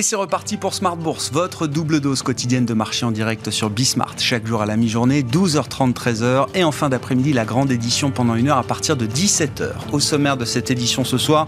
Et c'est reparti pour Smart Bourse, votre double dose quotidienne de marché en direct sur Bismart. Chaque jour à la mi-journée, 12h30, 13h. Et en fin d'après-midi, la grande édition pendant une heure à partir de 17h. Au sommaire de cette édition ce soir,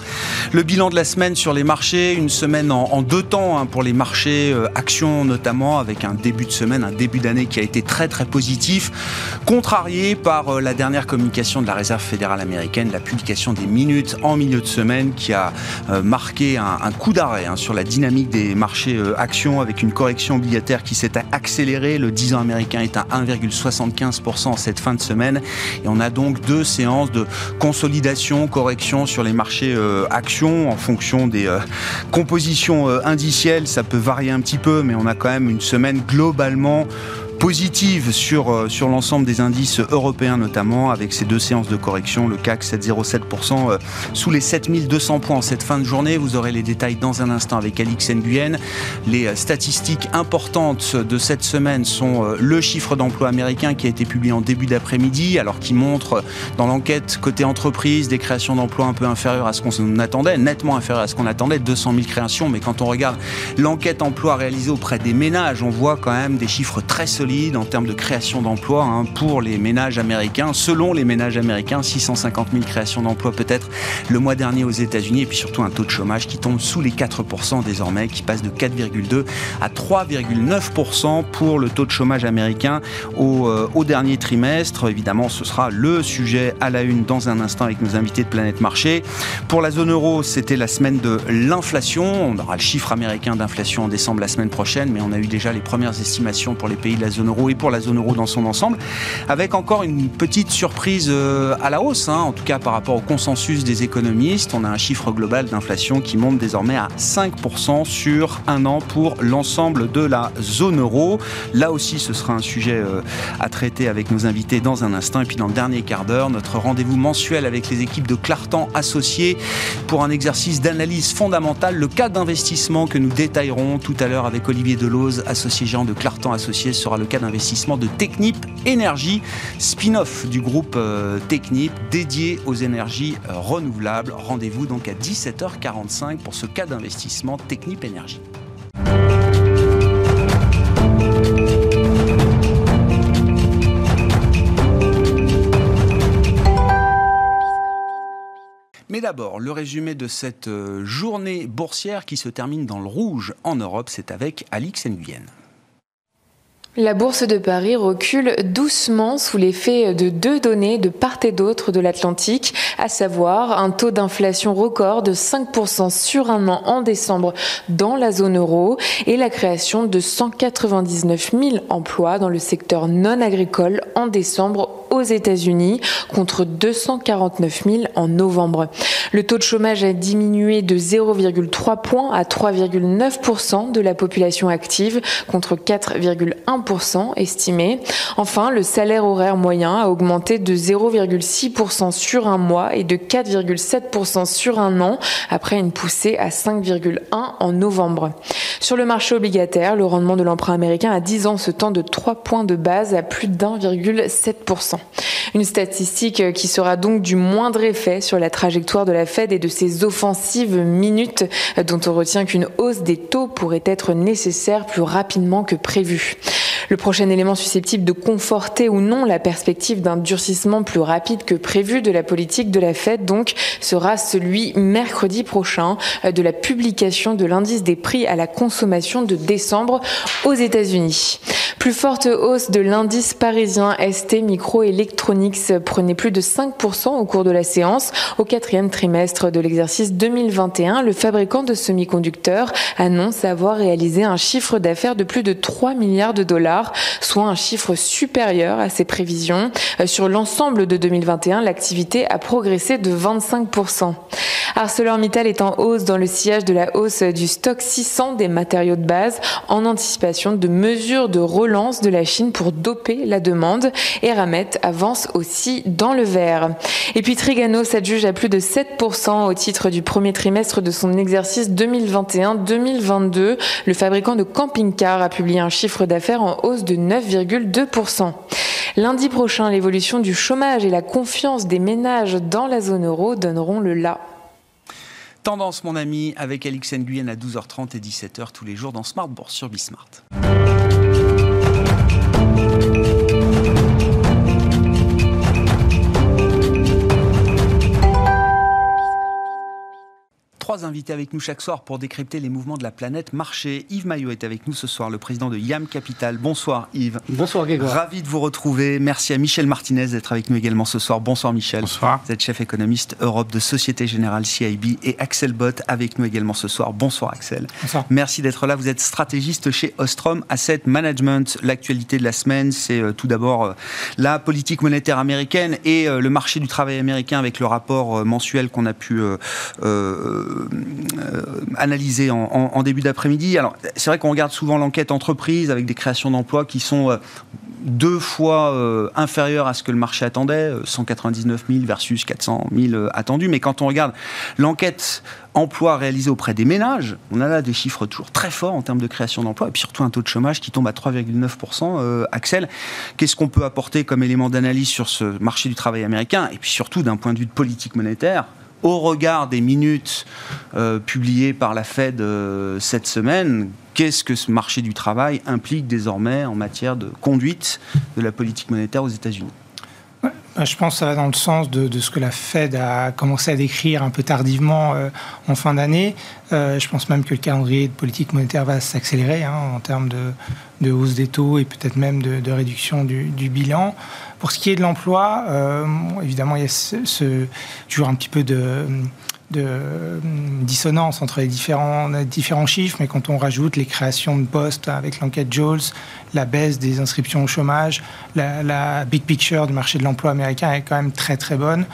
le bilan de la semaine sur les marchés. Une semaine en, deux temps hein, pour les marchés, euh, actions notamment, avec un début de semaine, un début d'année qui a été très très positif. Contrarié par euh, la dernière communication de la Réserve fédérale américaine, la publication des minutes en milieu de semaine qui a euh, marqué un, coup d'arrêt hein, sur la dynamique des marchés euh, actions avec une correction obligataire qui s'est accélérée. Le 10 ans américain est à 1,75% en cette fin de semaine. Et on a donc deux séances de consolidation, correction sur les marchés euh, actions en fonction des euh, compositions indicielles. Ça peut varier un petit peu, mais on a quand même une semaine globalement positive sur, euh, sur l'ensemble des indices européens notamment, avec ces deux séances de correction, le CAC 7,07% euh, sous les 7200 points cette fin de journée. Vous aurez les détails dans un instant avec Alix Nguyen. Les euh, statistiques importantes de cette semaine sont le chiffre d'emploi américain qui a été publié en début d'après-midi, alors qui montre dans l'enquête côté entreprise des créations d'emplois un peu inférieures à ce qu'on attendait, nettement inférieures à ce qu'on attendait, 200 000 créations, mais quand on regarde l'enquête emploi réalisée auprès des ménages, on voit quand même des chiffres très solides en termes de création d'emplois hein, pour les ménages américains. Selon les ménages américains, 650 000 créations d'emplois peut-être le mois dernier aux États-Unis et puis surtout un taux de chômage qui tombe sous les 4% désormais, qui passe de 4,2 à 3,9% pour le taux de chômage américain au, euh, au dernier trimestre. Évidemment, ce sera le sujet à la une dans un instant avec nos invités de Planète Marché. Pour la zone euro, c'était la semaine de l'inflation. On aura le chiffre américain d'inflation en décembre la semaine prochaine, mais on a eu déjà les premières estimations pour les pays de la zone euro et pour la zone euro dans son ensemble, avec encore une petite surprise euh, à la hausse, hein, en tout cas par rapport au consensus des économistes. On a un chiffre global d'inflation qui monte désormais à 5% sur un an pour l'ensemble de la zone euro. Là aussi, ce sera un sujet euh, à traiter avec nos invités dans un instant. Et puis dans le dernier quart d'heure, notre rendez-vous mensuel avec les équipes de Clartan associés pour un exercice d'analyse fondamentale, le cas d'investissement que nous détaillerons tout à l'heure avec Olivier Deloze, associé géant de Clartan associé, sera le cas d'investissement de Technip Énergie, spin-off du groupe euh, Technip dédié aux énergies euh, renouvelables. Rendez-vous donc à 17h45 pour ce cas d'investissement Technip Énergie. Mais d'abord, le résumé de cette euh, journée boursière qui se termine dans le rouge en Europe, c'est avec Alix Nguyen. La bourse de Paris recule doucement sous l'effet de deux données de part et d'autre de l'Atlantique, à savoir un taux d'inflation record de 5% sur un an en décembre dans la zone euro et la création de 199 000 emplois dans le secteur non agricole en décembre aux États-Unis contre 249 000 en novembre. Le taux de chômage a diminué de 0,3 points à 3,9% de la population active contre 4,1% estimé. Enfin, le salaire horaire moyen a augmenté de 0,6% sur un mois et de 4,7% sur un an après une poussée à 5,1 en novembre. Sur le marché obligataire, le rendement de l'emprunt américain à 10 ans se tend de 3 points de base à plus d'1,7%. Une statistique qui sera donc du moindre effet sur la trajectoire de la Fed et de ses offensives minutes dont on retient qu'une hausse des taux pourrait être nécessaire plus rapidement que prévu. Le prochain élément susceptible de conforter ou non la perspective d'un durcissement plus rapide que prévu de la politique de la Fed, donc, sera celui mercredi prochain de la publication de l'indice des prix à la consommation de décembre aux États-Unis. Plus forte hausse de l'indice parisien ST Microelectronics prenait plus de 5% au cours de la séance. Au quatrième trimestre de l'exercice 2021, le fabricant de semi-conducteurs annonce avoir réalisé un chiffre d'affaires de plus de 3 milliards de dollars soit un chiffre supérieur à ses prévisions. Euh, sur l'ensemble de 2021, l'activité a progressé de 25%. ArcelorMittal est en hausse dans le sillage de la hausse du stock 600 des matériaux de base en anticipation de mesures de relance de la Chine pour doper la demande. Et Ramet avance aussi dans le vert. Et puis Trigano s'adjuge à plus de 7% au titre du premier trimestre de son exercice 2021-2022. Le fabricant de camping-car a publié un chiffre d'affaires en hausse de 9,2%. Lundi prochain, l'évolution du chômage et la confiance des ménages dans la zone euro donneront le là. Tendance, mon ami, avec Alix Nguyen à 12h30 et 17h tous les jours dans Smart Bourse sur Bismart. Trois invités avec nous chaque soir pour décrypter les mouvements de la planète marché. Yves Maillot est avec nous ce soir, le président de YAM Capital. Bonsoir Yves. Bonsoir Grégoire. Ravi de vous retrouver. Merci à Michel Martinez d'être avec nous également ce soir. Bonsoir Michel. Bonsoir. Vous êtes chef économiste Europe de Société Générale CIB et Axel Bott avec nous également ce soir. Bonsoir Axel. Bonsoir. Merci d'être là. Vous êtes stratégiste chez Ostrom Asset Management. L'actualité de la semaine, c'est euh, tout d'abord euh, la politique monétaire américaine et euh, le marché du travail américain avec le rapport mensuel qu'on a pu euh, analysé en, début d'après-midi. Alors, c'est vrai qu'on regarde souvent l'enquête entreprise avec des créations d'emplois qui sont euh, deux fois euh, inférieures à ce que le marché attendait, 199 000 versus 400 000 attendus. Mais quand on regarde l'enquête emploi réalisée auprès des ménages, on a là des chiffres toujours très forts en termes de création d'emplois et puis surtout un taux de chômage qui tombe à 3,9%. Axel, qu'est-ce qu'on peut apporter comme élément d'analyse sur ce marché du travail américain et puis surtout d'un point de vue de politique monétaire au regard des minutes euh, publiées par la Fed euh, cette semaine, qu'est-ce que ce marché du travail implique désormais en matière de conduite de la politique monétaire aux États-Unis? Je pense que ça va dans le sens de, ce que la Fed a commencé à décrire un peu tardivement euh, en fin d'année. je pense même que le calendrier de politique monétaire va s'accélérer hein, en termes de, hausse des taux et peut-être même de, réduction du, du bilan. Pour ce qui est de l'emploi, euh, évidemment, il y a ce, toujours un petit peu de, dissonance entre les différents, différents chiffres, mais quand on rajoute les créations de postes avec l'enquête Jones, la baisse des inscriptions au chômage, la, big picture du marché de l'emploi américain est quand même très très bonne.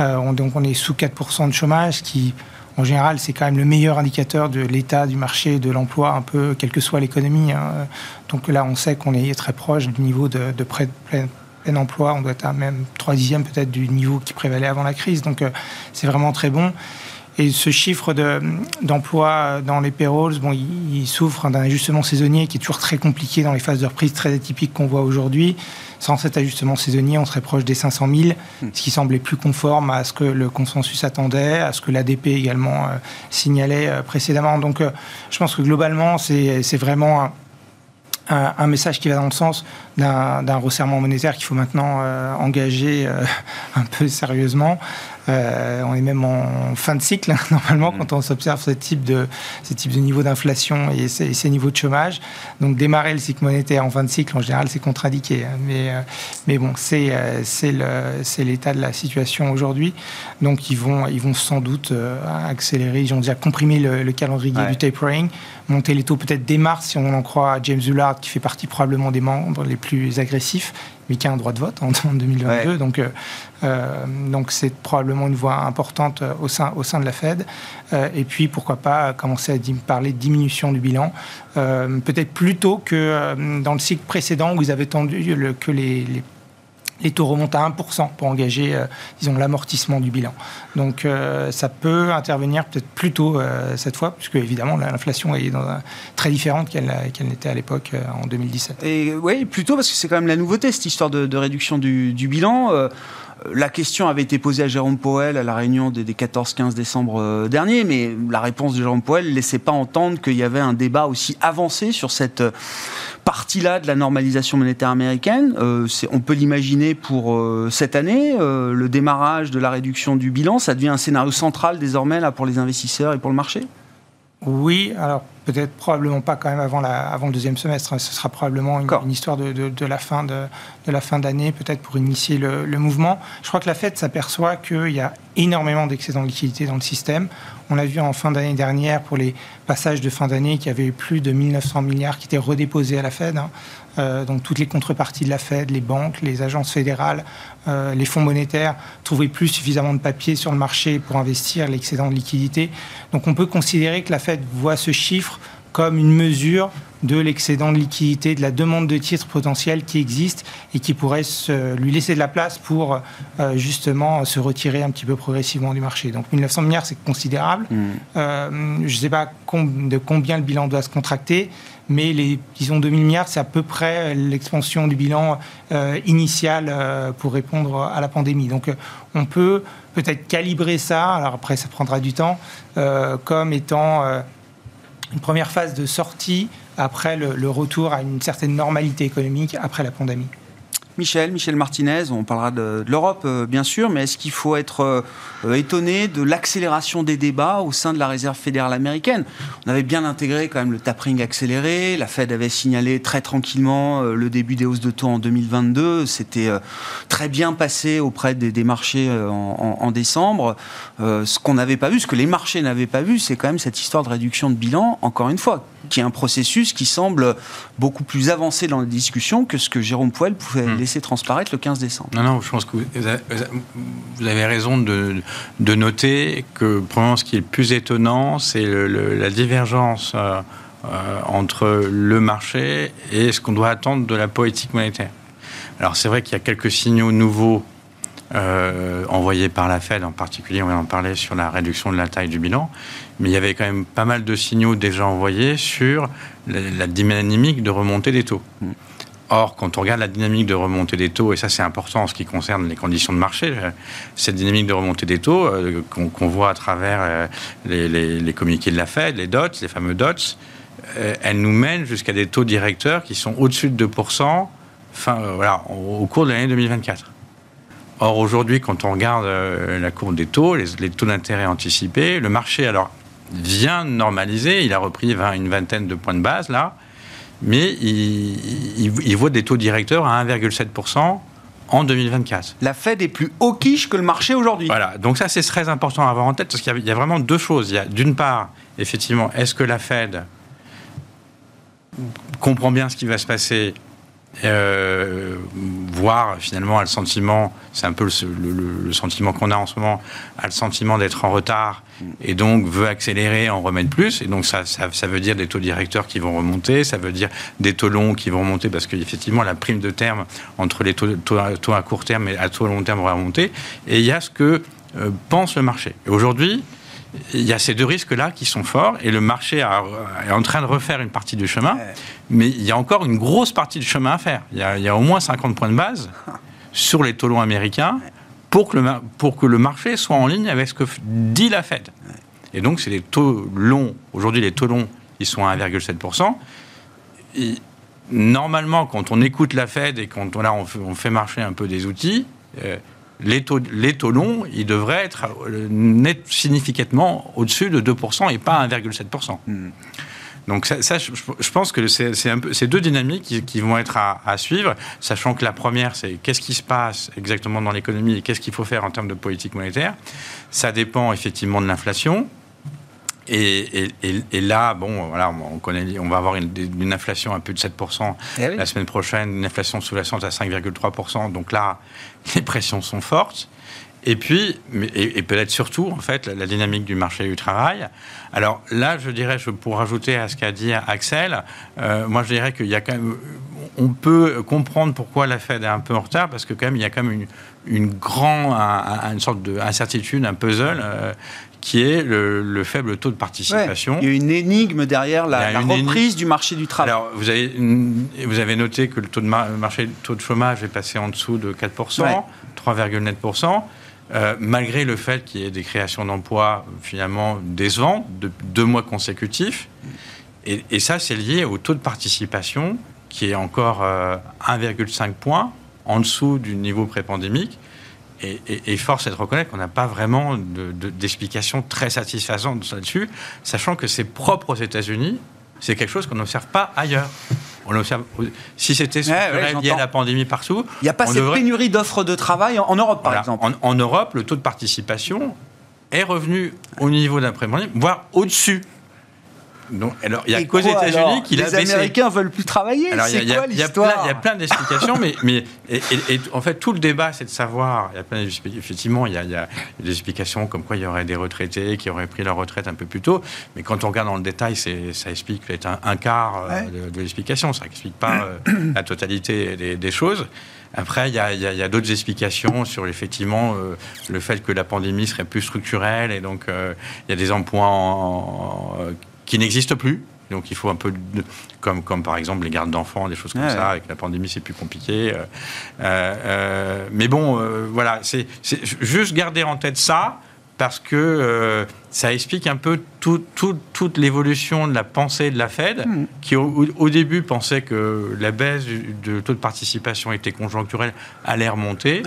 Euh, donc on est sous 4% de chômage, qui en général, c'est quand même le meilleur indicateur de l'état du marché de l'emploi, un peu, quelle que soit l'économie. Hein. Donc là, on sait qu'on est très proche du niveau de, de près, emploi, on doit être à même 3 dixièmes peut-être du niveau qui prévalait avant la crise. Donc euh, c'est vraiment très bon. Et ce chiffre d'emploi dans les payrolls, bon, il, souffre d'un ajustement saisonnier qui est toujours très compliqué dans les phases de reprise très atypiques qu'on voit aujourd'hui. Sans cet ajustement saisonnier, on serait proche des 500 000, hmm. ce qui semblait plus conforme à ce que le consensus attendait, à ce que l'ADP également euh, signalait euh, précédemment. Donc je pense que globalement, c'est vraiment un, message qui va dans le sens d'un resserrement monétaire qu'il faut maintenant euh, engager euh, un peu sérieusement. Euh, on est même en fin de cycle, hein, normalement, quand on s'observe ce type de, ce type de niveau d'inflation et, ces, niveaux de chômage. Donc, démarrer le cycle monétaire en fin de cycle, en général, c'est contre-indiqué. Hein. Mais, mais bon, c'est l'état de la situation aujourd'hui. Donc, ils vont, ils vont sans doute accélérer. Ils ont déjà comprimé le, calendrier du tapering, monter les taux peut-être dès mars, si on en croit James Hullard, qui fait partie probablement des membres les plus plus agressif, mais qui a un droit de vote en, 2022. Donc, euh, euh, donc c'est probablement une voie importante euh, au sein, au sein de la Fed. et puis, pourquoi pas commencer à parler de diminution du bilan, peut-être plus tôt que dans le cycle précédent où ils avaient tendu le, que les, les les taux remontent à 1% pour engager, euh, disons, l'amortissement du bilan. Donc euh, ça peut intervenir peut-être plus tôt euh, cette fois, puisque évidemment l'inflation est très différente qu'elle n'était à l'époque en 2017. Et oui, plutôt parce que c'est quand même la nouveauté, cette histoire de, réduction du, du bilan la question avait été posée à Jérôme Powell à la réunion des, 14-15 décembre euh, dernier, mais la réponse de Jérôme Powell ne laissait pas entendre qu'il y avait un débat aussi avancé sur cette euh, partie-là de la normalisation monétaire américaine. Euh, on peut l'imaginer pour cette année, le démarrage de la réduction du bilan, ça devient un scénario central désormais là, pour les investisseurs et pour le marché? Oui, alors peut-être probablement pas quand même avant, la, avant le deuxième semestre. Ce sera probablement une, histoire de, de, la fin de, de la fin d'année, peut-être pour initier le, le, mouvement. Je crois que la Fed s'aperçoit qu'il y a énormément d'excédents de liquidité dans le système. On a vu en fin d'année dernière pour les passages de fin d'année qu'il y avait plus de 1900 milliards qui étaient redéposés à la Fed. Hein. Euh, donc toutes les contreparties de la Fed, les banques, les agences fédérales, euh, les fonds monétaires trouvaient plus suffisamment de papier sur le marché pour investir l'excédent de liquidité. Donc on peut considérer que la Fed voit ce chiffre comme une mesure de l'excédent de liquidité, de la demande de titres potentiels qui existe et qui pourrait lui laisser de la place pour euh, justement se retirer un petit peu progressivement du marché. Donc 1900 milliards, c'est considérable. Mmh. je ne sais pas de combien le bilan doit se contracter, mais les, disons, 2000 milliards, c'est à peu près l'expansion du bilan euh, initial euh, pour répondre à la pandémie. Donc, on peut peut-être calibrer ça, alors après, ça prendra du temps, comme étant une première phase de sortie après le retour à une certaine normalité économique après la pandémie. Michel, Michel Martinez, on parlera de, l'Europe euh, bien sûr, mais est-ce qu'il faut être euh, étonné de l'accélération des débats au sein de la réserve fédérale américaine? On avait bien intégré quand même le tapering accéléré, la Fed avait signalé très tranquillement euh, le début des hausses de taux en 2022, c'était très bien passé auprès des, marchés en, décembre. ce qu'on n'avait pas vu, ce que les marchés n'avaient pas vu, c'est quand même cette histoire de réduction de bilan, encore une fois, qui est un processus qui semble beaucoup plus avancé dans la discussion que ce que Jérôme Poel pouvait hmm. laisser transparaître le 15 décembre. Non, non, je pense que vous avez, raison de, de, noter que, probablement, ce qui est le plus étonnant, c'est la divergence euh, euh, entre le marché et ce qu'on doit attendre de la politique monétaire. Alors, c'est vrai qu'il y a quelques signaux nouveaux euh, envoyés par la Fed, en particulier, on en parler sur la réduction de la taille du bilan, mais il y avait quand même pas mal de signaux déjà envoyés sur la, dynamique de remontée des taux. Mm. Or, quand on regarde la dynamique de remontée des taux, et ça c'est important en ce qui concerne les conditions de marché, euh, cette dynamique de remontée des taux euh, qu'on voit à travers euh, les, communiqués de la Fed, les DOTS, les fameux DOTS, elle nous mène jusqu'à des taux directeurs qui sont au-dessus de 2% fin, voilà, au, cours de l'année 2024. Or, aujourd'hui, quand on regarde la courbe des taux, les taux d'intérêt anticipés, le marché, alors vient normaliser. Il a repris une vingtaine de points de base là, mais il, voit des taux directeurs à 1,7% en 2024. La Fed est plus hawkish que le marché aujourd'hui. Voilà, donc ça c'est très important à avoir en tête parce qu'il y, a vraiment deux choses. Il y a d'une part, effectivement, est-ce que la Fed comprend bien ce qui va se passer euh, voir finalement a le sentiment, c'est un peu le, sentiment qu'on a en ce moment, a le sentiment d'être en retard et donc veut accélérer, en remettre plus. Et donc ça, ça, veut dire des taux directeurs qui vont remonter, ça veut dire des taux longs qui vont remonter parce qu'effectivement la prime de terme entre les taux, taux, à court terme et à taux à long terme va remonter. Et il y a ce que euh, pense le marché. Et aujourd'hui, il y a ces deux risques-là qui sont forts et le marché est en train de refaire une partie du chemin, mais il y a encore une grosse partie du chemin à faire. Il y a, au moins 50 points de base sur les taux longs américains pour que, le, pour que le marché soit en ligne avec ce que dit la Fed. Et donc, c'est les taux longs. Aujourd'hui, les taux longs, ils sont à 1,7%. normalement, quand on écoute la Fed et quand on, on, fait, marcher un peu des outils, euh, les taux, les taux longs, ils devraient être euh, net, significativement au-dessus de 2% et pas 1,7%. Hmm. Donc ça, je, pense que c'est un peu ces deux dynamiques qui, vont être à, suivre, sachant que la première, c'est qu'est-ce qui se passe exactement dans l'économie et qu'est-ce qu'il faut faire en termes de politique monétaire. Ça dépend effectivement de l'inflation. Et, là, bon, voilà, on, connaît, on va avoir une, inflation à plus de 7% eh la semaine prochaine, une inflation sous-jacente à 5,3%. Donc là, les pressions sont fortes. Et puis, et, peut-être surtout, en fait, la, dynamique du marché du travail. Alors là, je dirais, je, pour rajouter à ce qu'a dit Axel, euh, moi je dirais qu'il y a quand même, on peut comprendre pourquoi la Fed est un peu en retard, parce que quand même, il y a quand même une, une grande, une sorte d'incertitude, un puzzle. Euh, qui est le, faible taux de participation. il y a une énigme derrière la, reprise du marché du travail. Alors, vous avez, vous avez noté que le taux de, marché, le taux de chômage est passé en dessous de 4%, 3,9%. Euh, malgré le fait qu'il y ait des créations d'emplois finalement décevantes de deux mois consécutifs. Et, ça, c'est lié au taux de participation qui est encore 1,5 euh, points en dessous du niveau pré-pandémique. Et, force est de reconnaître qu'on n'a pas vraiment d'explication très satisfaisante là-dessus, sachant que c'est propre aux États-Unis, c'est quelque chose qu'on n'observe pas ailleurs. On observe, si c'était lié à la pandémie partout. Il n'y a pas cette pénurie d'offres de travail en, Europe, par exemple. En, Europe, le taux de participation est revenu au niveau d'un pré voire au-dessus alors, il y a qu'aux États-Unis qu'il a baissé. Les Américains veulent plus travailler. C'est quoi l'histoire Il y a plein d'explications, mais, mais et, en fait, tout le débat, c'est de savoir. Il y a plein effectivement, il y, a, il y, a, des explications comme quoi il y aurait des retraités qui auraient pris leur retraite un peu plus tôt. Mais quand on regarde dans le détail, ça explique peut-être un, quart euh, de, l'explication. Ça n'explique pas euh, la totalité des, choses. Après, il y a, a d'autres explications sur effectivement euh, le fait que la pandémie serait plus structurelle et donc il y a des emplois en, qui n'existe plus. Donc il faut un peu de, comme, comme par exemple les gardes d'enfants, des choses comme ça. Avec la pandémie, c'est plus compliqué. Euh, euh, mais bon, voilà, c'est juste garder en tête ça parce que ça explique un peu toute l'évolution de la pensée de la Fed, hmm. qui au, début pensait que la baisse de taux de participation était conjoncturelle, allait remonter.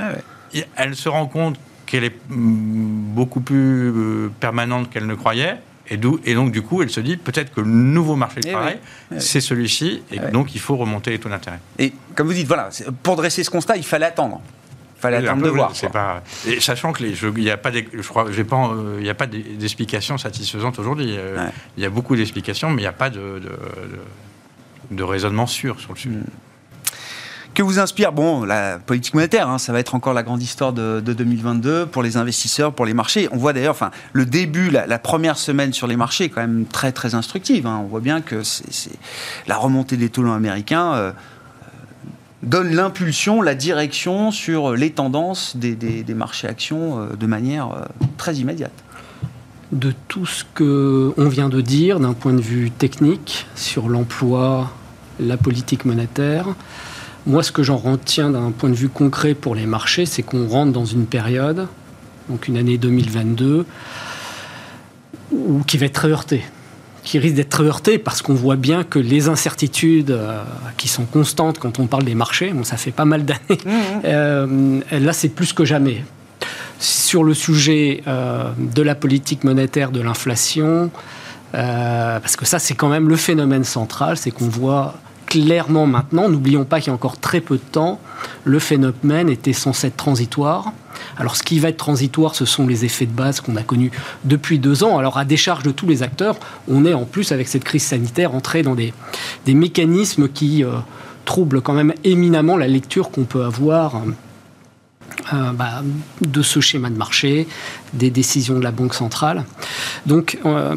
Elle se rend compte qu'elle est mm, beaucoup plus euh, permanente qu'elle ne croyait. Et, et, donc, du coup, elle se dit peut-être que le nouveau marché du eh travail, eh c'est celui-ci, et eh donc il faut remonter les taux d'intérêt. Et comme vous dites, voilà, pour dresser ce constat, il fallait attendre. Il fallait attendre de voir. Pas, et sachant que il n'y a pas, je crois, pas, euh, il a pas d'explication satisfaisante aujourd'hui. Euh, il y a beaucoup d'explications, mais il n'y a pas de, de, raisonnement sûr sur le sujet. Hmm que vous inspire Bon, la politique monétaire, hein, ça va être encore la grande histoire de, 2022 pour les investisseurs, pour les marchés. On voit d'ailleurs, le début, la, première semaine sur les marchés est quand même très très instructive. Hein. On voit bien que la remontée des taux américains. Euh, donne l'impulsion, la direction sur les tendances des, marchés actions euh, de manière euh, très immédiate. De tout ce qu'on vient de dire d'un point de vue technique sur l'emploi, la politique monétaire, moi, ce que j'en retiens d'un point de vue concret pour les marchés, c'est qu'on rentre dans une période, donc une année 2022, où, qui va être très heurtée qui risque d'être très heurtée parce qu'on voit bien que les incertitudes euh, qui sont constantes quand on parle des marchés, bon, ça fait pas mal d'années, mmh, mmh. Euh, là c'est plus que jamais. Sur le sujet euh, de la politique monétaire, de l'inflation, parce que ça c'est quand même le phénomène central, c'est qu'on voit clairement maintenant, n'oublions pas qu'il y a encore très peu de temps, le phénomène était censé être transitoire. Alors ce qui va être transitoire, ce sont les effets de base qu'on a connus depuis deux ans. Alors à décharge de tous les acteurs, on est en plus avec cette crise sanitaire entré dans des, des mécanismes qui euh, troublent quand même éminemment la lecture qu'on peut avoir. Euh, bah, de ce schéma de marché, des décisions de la Banque centrale. Donc euh,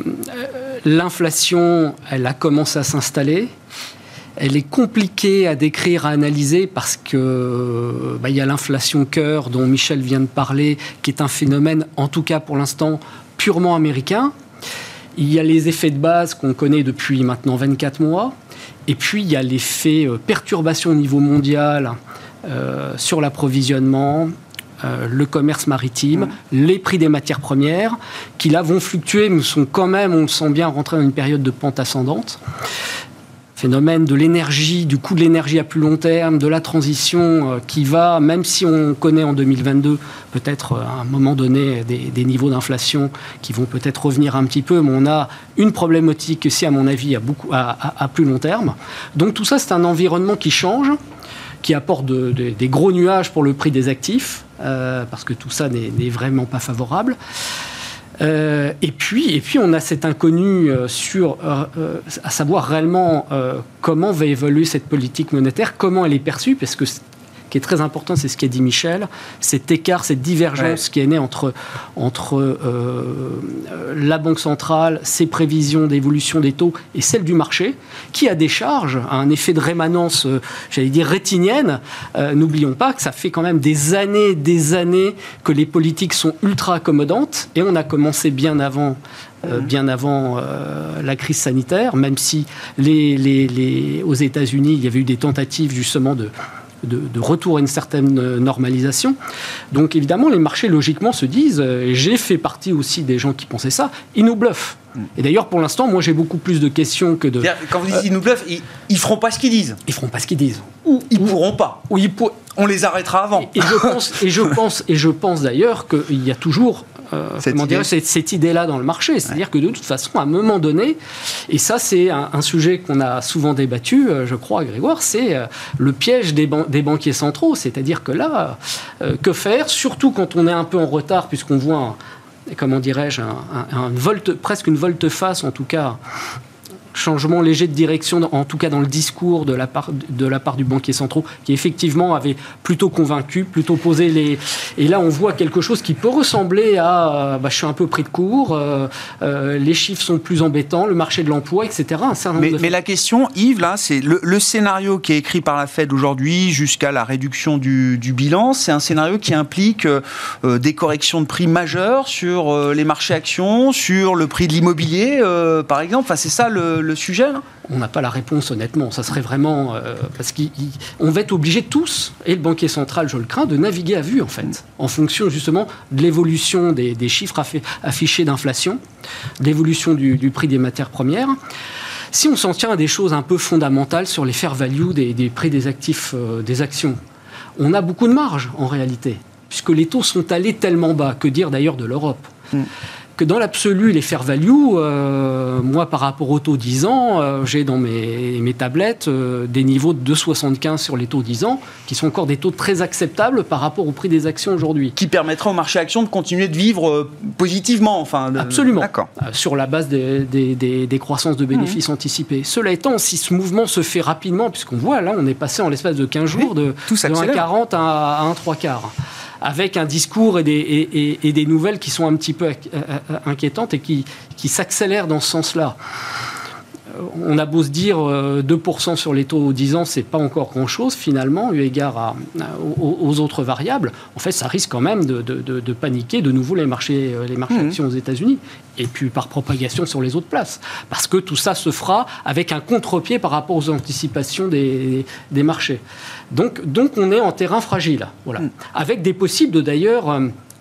l'inflation, elle a commencé à s'installer. Elle est compliquée à décrire, à analyser parce que bah, il y a l'inflation cœur dont Michel vient de parler, qui est un phénomène, en tout cas pour l'instant, purement américain. Il y a les effets de base qu'on connaît depuis maintenant 24 mois. Et puis il y a l'effet euh, perturbation au niveau mondial euh, sur l'approvisionnement, euh, le commerce maritime, les prix des matières premières, qui là vont fluctuer, mais sont quand même, on le sent bien, rentrés dans une période de pente ascendante phénomène de l'énergie, du coût de l'énergie à plus long terme, de la transition euh, qui va, même si on connaît en 2022 peut-être euh, à un moment donné des, niveaux d'inflation qui vont peut-être revenir un petit peu, mais on a une problématique aussi à mon avis à, plus long terme. Donc tout ça c'est un environnement qui change qui apporte des gros nuages pour le prix des actifs, euh, parce que tout ça n'est vraiment pas favorable. Euh, et, puis, et puis, on a cet inconnu euh, sur, euh, à savoir réellement comment va évoluer cette politique monétaire, comment elle est perçue, parce que qui est très important, c'est ce qu'a dit Michel, cet écart, cette divergence qui est née entre, entre euh, la Banque centrale, ses prévisions d'évolution des taux et celle du marché, qui a des charges, a un effet de rémanence, euh, j'allais dire rétinienne. Euh, n'oublions pas que ça fait quand même des années, des années que les politiques sont ultra accommodantes et on a commencé bien avant bien avant la crise sanitaire, même si les, les, les, aux États-Unis, il y avait eu des tentatives justement de, de, retour à une certaine euh, normalisation. Donc évidemment, les marchés logiquement se disent, euh, j'ai fait partie aussi des gens qui pensaient ça, ils nous bluffent. Et d'ailleurs, pour l'instant, moi, j'ai beaucoup plus de questions que de. Quand vous dites qu'ils nous bluffent, ils, ne feront pas ce qu'ils disent. Ils feront pas ce qu'ils disent. Ou ils pourront pas. Ou ils On les arrêtera avant. Et, je pense, et je pense, et je pense d'ailleurs qu'il y a toujours euh, cette, idée. cette, idée-là dans le marché. C'est-à-dire que de toute façon, à un moment donné, et ça c'est un, sujet qu'on a souvent débattu, euh, je crois, Grégoire, c'est euh, le piège des, des, banquiers centraux. C'est-à-dire que là, que faire, surtout quand on est un peu en retard, puisqu'on voit, un, comment dirais-je, un, volte, presque une volte-face en tout cas changement léger de direction, en tout cas dans le discours de la part, de la part du banquier central, qui effectivement avait plutôt convaincu, plutôt posé les... Et là, on voit quelque chose qui peut ressembler à bah, je suis un peu pris de court, euh, euh, les chiffres sont plus embêtants, le marché de l'emploi, etc. mais, mais, la question, Yves, là, c'est le, scénario qui est écrit par la Fed aujourd'hui jusqu'à la réduction du, bilan, c'est un scénario qui implique euh, des corrections de prix majeures sur les marchés actions, sur le prix de l'immobilier, par exemple. Enfin, c'est ça le le, sujet On n'a pas la réponse, honnêtement. Ça serait vraiment. Euh, parce qu'on va être obligés tous, et le banquier central, je le crains, de naviguer à vue, en fait, en fonction justement de l'évolution des, chiffres affichés d'inflation, de l'évolution du, prix des matières premières. Si on s'en tient à des choses un peu fondamentales sur les fair value des, prix des actifs, euh, des actions, on a beaucoup de marge en réalité, puisque les taux sont allés tellement bas. Que dire d'ailleurs de l'Europe? Mm que dans l'absolu, les fair value, euh, moi par rapport aux taux 10 ans, euh, j'ai dans mes, mes tablettes euh, des niveaux de 2,75 sur les taux 10 ans, qui sont encore des taux très acceptables par rapport au prix des actions aujourd'hui. Qui permettra au marché action de continuer de vivre positivement, enfin. Absolument. sur la base des, des, des, croissances de bénéfices mmh. anticipés. Cela étant, si ce mouvement se fait rapidement, puisqu'on voit là, on est passé en l'espace de 15 jours de, de 1,40 à, à 1,3 quart avec un discours et des, nouvelles qui sont un petit peu inquiétantes et qui s'accélèrent dans ce sens-là. Euh, on a beau se dire 2% euh, sur les taux 10 ans, c'est pas encore grand-chose finalement, eu égard aux, autres variables. En fait, ça risque quand même de, paniquer de nouveau les marchés, euh, les marchés mmh. actions aux États-Unis et puis par propagation sur les autres places. Parce que tout ça se fera avec un contre-pied par rapport aux anticipations des, marchés. Donc, donc on est en terrain fragile, voilà. Mmh. Avec des possibles d'ailleurs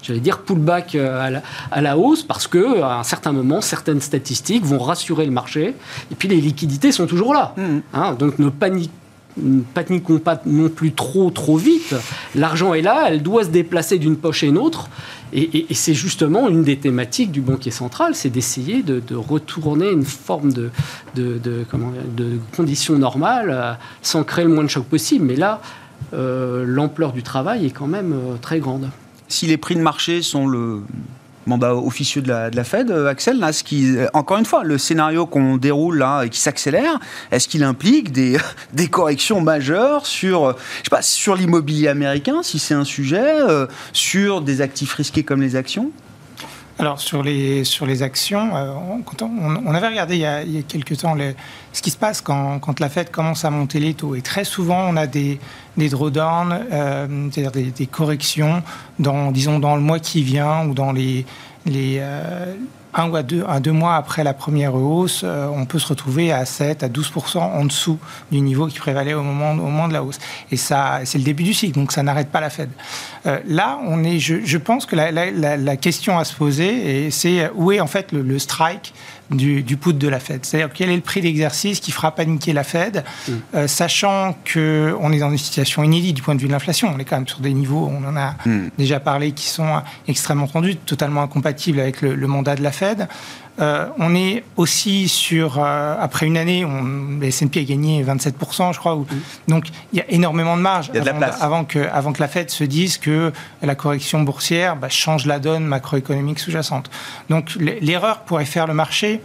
j'allais dire, pullback euh, à la, hausse parce que à un certain moment, certaines statistiques vont rassurer le marché. Et puis les liquidités sont toujours là. Mmh. Hein. donc ne paniquons pas non plus trop trop vite. L'argent est là, elle doit se déplacer d'une poche à une autre. Et, c'est justement une des thématiques du banquier central, c'est d'essayer de, retourner une forme de, de, de, de conditions normales euh, sans créer le moins de choc possible. Mais là, euh, l'ampleur du travail est quand même très grande si les prix de marché sont le mandat officieux de la, Fed, euh, Axel, là, ce qui, euh, encore une fois, le scénario qu'on déroule là et qui s'accélère, est-ce qu'il implique des, corrections majeures euh, sur l'immobilier américain, si c'est un sujet, sur des actifs risqués comme les actions? Alors sur les, sur les actions, on, on, avait regardé il y a, il y a quelques temps ce qui se passe quand, quand, la Fed commence à monter les taux. Et très souvent, on a des, des drawdowns, euh, c'est-à-dire des, corrections, dans, disons, dans le mois qui vient ou dans les, les euh, un ou deux, deux mois après la première hausse, euh, on peut se retrouver à 7 à 12% en dessous du niveau qui prévalait au moment, au moment de la hausse. Et ça, c'est le début du cycle, donc ça n'arrête pas la Fed. là, on est, je, je pense que la, la, la, question à se poser, c'est où est en fait le, le strike du, du put de la Fed. C'est-à-dire quel est le prix d'exercice qui fera paniquer la Fed, mm. euh, sachant qu'on est dans une situation inédite du point de vue de l'inflation. On est quand même sur des niveaux, on en a mm. déjà parlé, qui sont extrêmement tendus, totalement incompatibles avec le, le mandat de la Fed. Euh, on est aussi sur, euh, après une année, on, S&P a gagné 27%, je crois. Mm. Donc, il y a énormément de marge avant, que, avant que la Fed se dise que la correction boursière bah, change la donne macroéconomique sous-jacente. Donc, l'erreur pourrait faire le marché,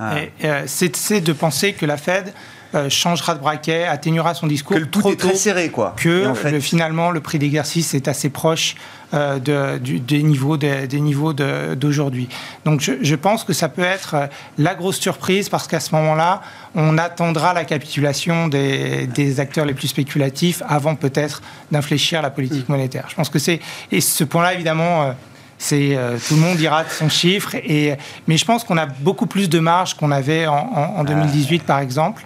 ah. euh, c'est de penser que la Fed changera de braquet, atténuera son discours. Que le tout est très serré, quoi. Que finalement, le prix d'exercice est assez proche euh, de, des niveaux des niveaux d'aujourd'hui. Donc je, pense que ça peut être euh, la grosse surprise parce qu'à ce moment-là, on attendra la capitulation des, acteurs les plus spéculatifs avant peut-être d'infléchir la politique mm. monétaire. Je pense que c'est et ce point-là évidemment. Euh, c'est tout le monde ira de son chiffre et mais je pense qu'on a beaucoup plus de marge qu'on avait en, en 2018 par exemple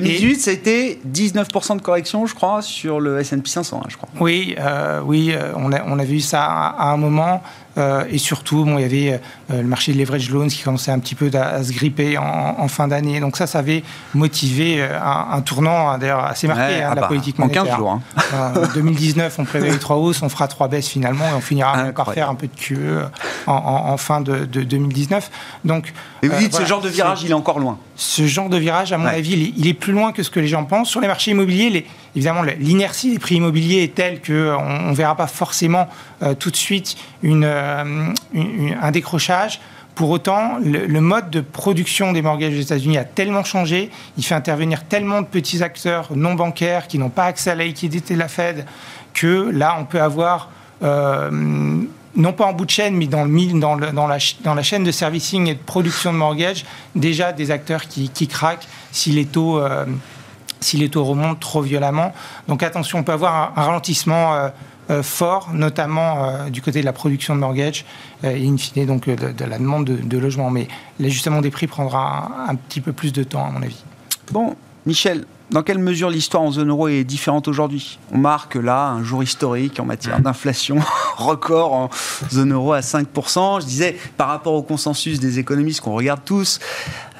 2018, ça a été 19% de correction, je crois, sur le S&P 500, hein, je crois. Oui, euh, oui, euh, on a, on a vu ça à, un moment. Euh, et surtout, bon, il y avait le marché de leverage loans qui commençait un petit peu à, se gripper en, fin d'année. Donc ça, ça avait motivé un, tournant, d'ailleurs, assez marqué hein, ah la bah, politique monétaire. En 15 jours. Hein. 2019, on prévoyait trois hausses, on fera trois baisses finalement, et on finira encore faire un peu de QE en, fin de, 2019. Donc, et vous dites, ce genre de virage, il est encore loin Ce genre de virage, à mon avis, il est, plus loin que ce que les gens pensent. Sur les marchés immobiliers, les, évidemment, l'inertie des prix immobiliers est telle qu'on ne verra pas forcément euh, tout de suite euh, un décrochage. Pour autant, le, mode de production des mortgages aux États-Unis a tellement changé, il fait intervenir tellement de petits acteurs non bancaires qui n'ont pas accès à la liquidité de la Fed, que là, on peut avoir, euh, non pas en bout de chaîne, mais dans, la chaîne de servicing et de production de mortgage, déjà des acteurs qui, craquent si les taux si les taux remontent trop violemment. Donc attention, on peut avoir un, ralentissement euh, fort, notamment du côté de la production de mortgage et in fine donc de, la demande de, logement. Mais l'ajustement des prix prendra un, un petit peu plus de temps, à mon avis. Bon, Michel, dans quelle mesure l'histoire en zone euro est différente aujourd'hui? On marque là un jour historique en matière d'inflation, record en zone euro à 5%. Je disais, par rapport au consensus des économistes qu'on regarde tous,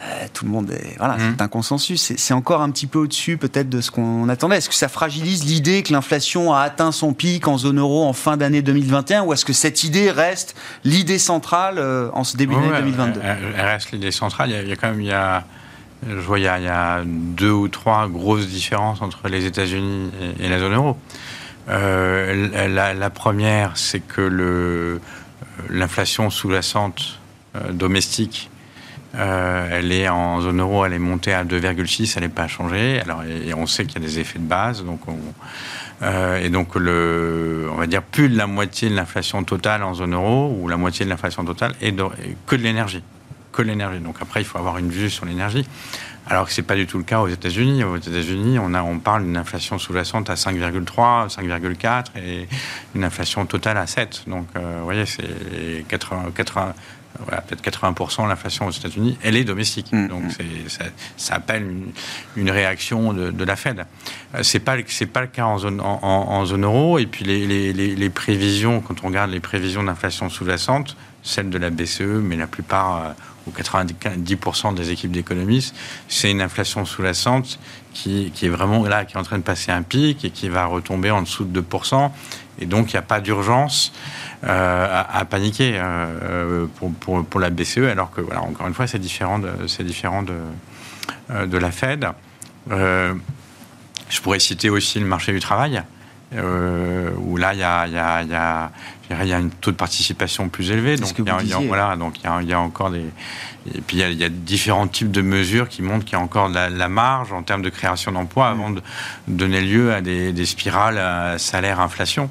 euh, tout le monde est. Voilà, c'est mmh. un consensus. C'est encore un petit peu au-dessus, peut-être, de ce qu'on attendait. Est-ce que ça fragilise l'idée que l'inflation a atteint son pic en zone euro en fin d'année 2021 ou est-ce que cette idée reste l'idée centrale euh, en ce début d'année 2022 elle, reste l'idée centrale. Il y, a, quand même. Il y a je vois, il y, a, deux ou trois grosses différences entre les États-Unis et, la zone euro. Euh, la, première, c'est que l'inflation sous-jacente euh, domestique, euh, elle est en zone euro, elle est montée à 2,6, elle n'est pas changée. Alors, et, on sait qu'il y a des effets de base, donc et donc on va dire plus de la moitié de l'inflation totale en zone euro ou la moitié de l'inflation totale est que de l'énergie que l'énergie. Donc après, il faut avoir une vue sur l'énergie. Alors que ce n'est pas du tout le cas aux États-Unis. Aux États-Unis, on, on parle d'une inflation sous-jacente à 5,3, 5,4 et une inflation totale à 7. Donc, euh, vous voyez, c'est 80, 80 peut-être 80% l'inflation aux États-Unis, elle est domestique. Mm, Donc mm. ça, ça, appelle une, réaction de, la Fed. Euh, c'est pas c'est pas le cas en zone en, zone euro. Et puis les, les, les, prévisions, quand on regarde les prévisions d'inflation sous-jacente, celles de la BCE, mais la plupart euh, ou 90% des équipes d'économistes, c'est une inflation sous-jacente qui, qui, est vraiment là, qui est en train de passer un pic et qui va retomber en dessous de 2%. Et donc, il n'y a pas d'urgence euh, à, paniquer euh, pour, pour, pour, la BCE, alors que, voilà, encore une fois, c'est différent de, c'est différent de, euh, de la Fed. je pourrais citer aussi le marché du travail. où là, il y a, y, a, y, a, y a un taux de participation plus élevé. Donc, il voilà, donc il y, a, encore des. Et puis, il y, a, différents types de mesures qui montrent qu'il y a encore de la, marge en termes de création d'emplois avant de donner lieu à des, spirales salaire-inflation.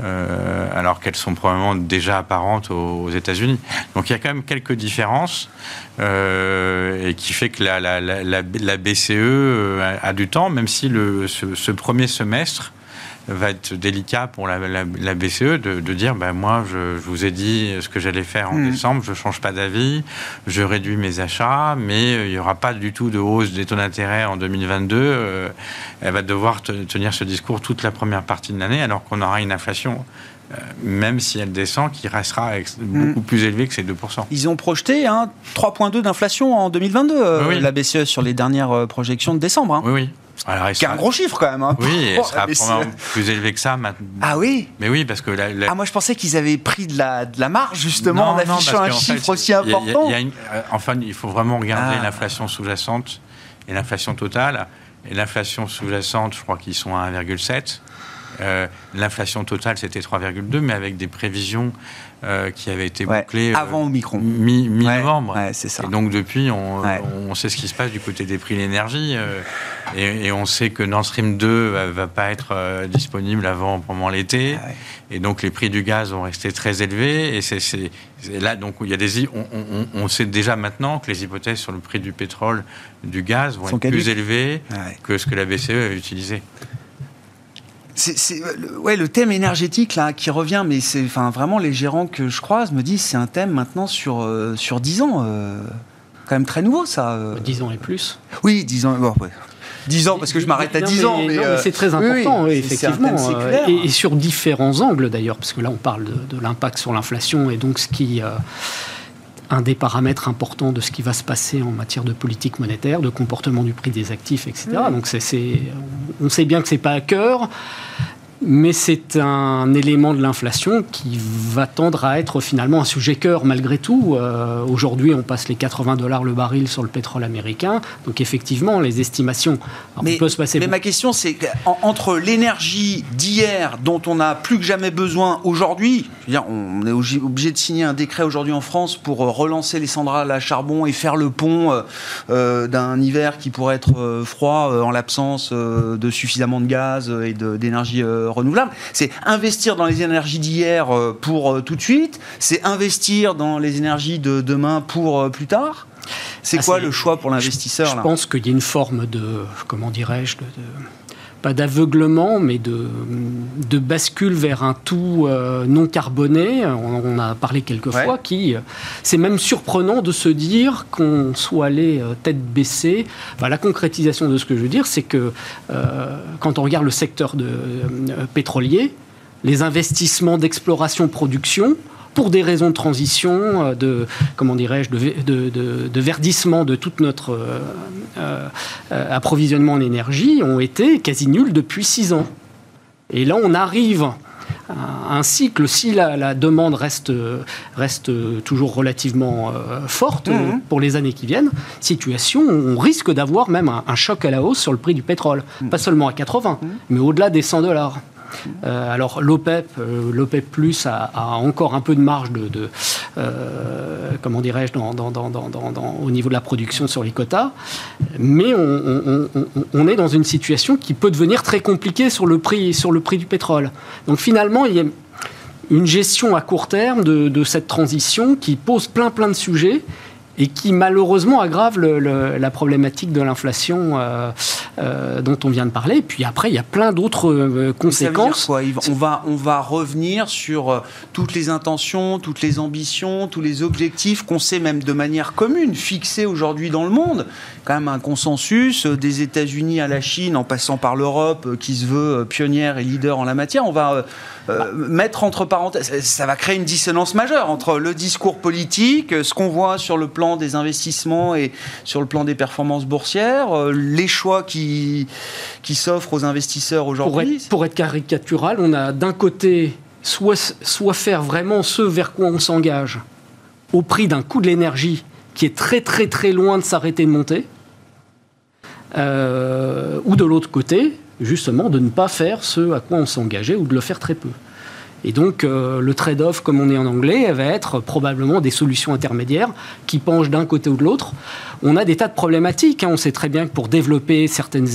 Euh, alors qu'elles sont probablement déjà apparentes aux, États-Unis. Donc il y a quand même quelques différences euh, et qui fait que la, BCE euh, a, du temps, même si ce premier semestre va être délicat pour la, BCE de, dire ben moi, je, vous ai dit ce que j'allais faire en hmm. décembre, je ne change pas d'avis, je réduis mes achats, mais euh, il n'y aura pas du tout de hausse des taux d'intérêt en 2022. Euh, elle va devoir tenir ce discours toute la première partie de l'année, alors qu'on aura une inflation euh, même si elle descend, qui restera hmm. beaucoup plus élevée que ces 2%. Ils ont projeté hein, 3,2 d'inflation en 2022, la BCE, sur les dernières projections de décembre. Hein. Oui, oui. Alors, un gros chiffre quand même. Hein. Oui, il sera probablement plus élevé que ça maintenant. Ah oui Mais oui, parce que... Ah moi je pensais qu'ils avaient pris de la, de la marge justement en affichant un chiffre aussi important. Euh, enfin, il faut vraiment regarder ah. l'inflation sous-jacente et l'inflation totale. Et l'inflation sous-jacente, je crois qu'ils sont à 1,7. Euh, l'inflation totale, c'était 3,2, mais avec des prévisions euh, qui avaient été bouclées euh, avant Omicron, mi-novembre. c'est ça. Et donc depuis, on, on, sait ce qui se passe du côté des prix de l'énergie, et, on sait que Nord Stream 2 va, va pas être disponible avant pendant l'été, ah et donc les prix du gaz vont rester très élevés. Et c'est là donc il y a des, on, on, on, sait déjà maintenant que les hypothèses sur le prix du pétrole, du gaz vont être plus élevées ah que ce que la BCE a utilisé c'est ouais, le thème énergétique là qui revient, mais c'est enfin vraiment les gérants que je croise me disent c'est un thème maintenant sur euh, sur 10 ans, euh, quand même très nouveau ça. 10 euh. ans et plus. Oui, 10 ans. Bon, 10 ans parce que je m'arrête à 10 ans. Mais, c'est très important, effectivement. Et, sur différents angles d'ailleurs, parce que là on parle de, de l'impact sur l'inflation et donc ce qui un des paramètres importants de ce qui va se passer en matière de politique monétaire, de comportement du prix des actifs, etc. Donc c'est, on sait bien que c'est pas à cœur mais c'est un élément de l'inflation qui va tendre à être finalement un sujet cœur malgré tout. Euh, aujourd'hui, on passe les 80 dollars le baril sur le pétrole américain. Donc effectivement, les estimations... mais, peut se passer mais ma question, c'est entre l'énergie d'hier, dont on a plus que jamais besoin aujourd'hui, on est obligé de signer un décret aujourd'hui en France pour euh, relancer les centrales à charbon et faire le pont euh, d'un hiver qui pourrait être froid en l'absence de suffisamment de gaz et d'énergie renouvelables. C'est investir dans les énergies d'hier euh, pour euh, tout de suite. C'est investir dans les énergies de demain pour euh, plus tard. C'est ah, quoi le choix pour l'investisseur Je, pense qu'il y a une forme de, comment dirais-je, pas d'aveuglement, mais de, de, bascule vers un tout euh, non carboné. On, a parlé quelques fois. Qui, euh, c'est même surprenant de se dire qu'on soit allé euh, tête baissée. la concrétisation de ce que je veux dire, c'est que quand on regarde le secteur de, pétrolier, les investissements d'exploration-production pour des raisons de transition, euh, de comment dirais-je, de, verdissement de tout notre euh, euh, approvisionnement en énergie, ont été quasi nuls depuis six ans. Et là, on arrive à un cycle, si la, demande reste, reste toujours relativement forte mmh. pour les années qui viennent, situation, on risque d'avoir même un, choc à la hausse sur le prix du pétrole. Mmh. Pas seulement à 80, mmh. mais au-delà des 100 dollars. Euh, alors l'OPEP, euh, l'OPEP Plus a, encore un peu de marge de, euh, comment dirais-je, au niveau de la production sur les quotas, mais on, est dans une situation qui peut devenir très compliquée sur le prix, sur le prix du pétrole. Donc finalement, il y a une gestion à court terme de, de cette transition qui pose plein plein de sujets et qui malheureusement aggrave la problématique de l'inflation euh, euh, dont on vient de parler. Et puis après, il y a plein d'autres euh, conséquences. on, va, on va revenir sur toutes les intentions, toutes les ambitions, tous les objectifs qu'on sait même de manière commune, fixés aujourd'hui dans le monde. Quand même un consensus des États-Unis à la Chine, en passant par l'Europe, qui se veut pionnière et leader en la matière. On va mettre entre parenthèses, ça va créer une dissonance majeure entre le discours politique, ce qu'on voit sur le plan des investissements et sur le plan des performances boursières, euh, les choix qui, qui s'offrent aux investisseurs aujourd'hui pour, être, caricatural, on a d'un côté soit, soit faire vraiment ce vers quoi on s'engage au prix d'un coût de l'énergie qui est très très très loin de s'arrêter de monter, euh, ou de l'autre côté, justement, de ne pas faire ce à quoi on s'engageait ou de le faire très peu. Et donc, euh, le trade-off, comme on est en anglais, va être probablement des solutions intermédiaires qui penchent d'un côté ou de l'autre on a des tas de problématiques. Hein. On sait très bien que pour développer certaines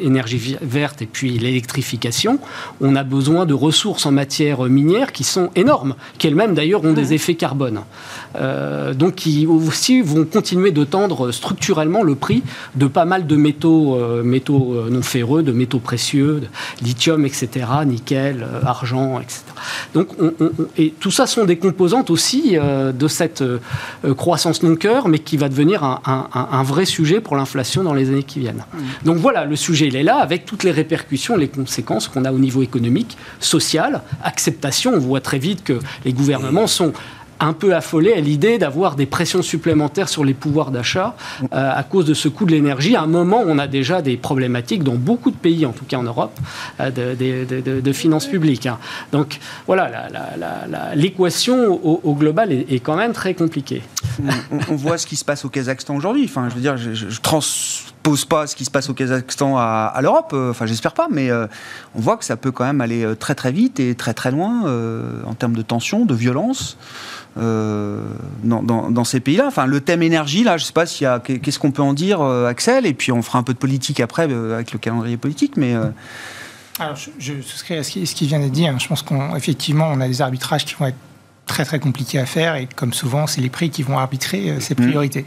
énergies vertes et puis l'électrification, on a besoin de ressources en matière minière qui sont énormes, qui elles-mêmes d'ailleurs ont des effets carbone. Euh, donc qui aussi vont continuer de tendre structurellement le prix de pas mal de métaux, euh, métaux euh, non ferreux, de métaux précieux, de lithium, etc., nickel, argent, etc. Donc, et tout ça sont des composantes aussi de cette croissance non cœur, mais qui va devenir un, un, vrai sujet pour l'inflation dans les années qui viennent. Donc voilà, le sujet, il est là, avec toutes les répercussions, les conséquences qu'on a au niveau économique, social, acceptation. On voit très vite que les gouvernements sont un peu affolé à l'idée d'avoir des pressions supplémentaires sur les pouvoirs d'achat euh, à cause de ce coût de l'énergie. À un moment, on a déjà des problématiques dans beaucoup de pays, en tout cas en Europe, euh, de, finances publiques. Hein. Donc voilà, l'équation au, global est, quand même très compliquée. On, voit ce qui se passe au Kazakhstan aujourd'hui. Enfin, je veux dire, je, je, transpose pas ce qui se passe au Kazakhstan à, l'Europe. Euh, enfin, j'espère pas, mais on voit que ça peut quand même aller très très vite et très très loin en termes de tension, de violence. Euh, dans, ces pays-là. Enfin, le thème énergie, là, je sais pas s'il y a, qu'est-ce qu'on peut en dire, euh, Axel, et puis on fera un peu de politique après euh, avec le calendrier politique, mais. Alors, je, souscris à ce qui, vient d'être dit. Hein. Je pense qu'effectivement, on, a des arbitrages qui vont être très très compliqués à faire et comme souvent c'est les prix qui vont arbitrer ces mmh. priorités.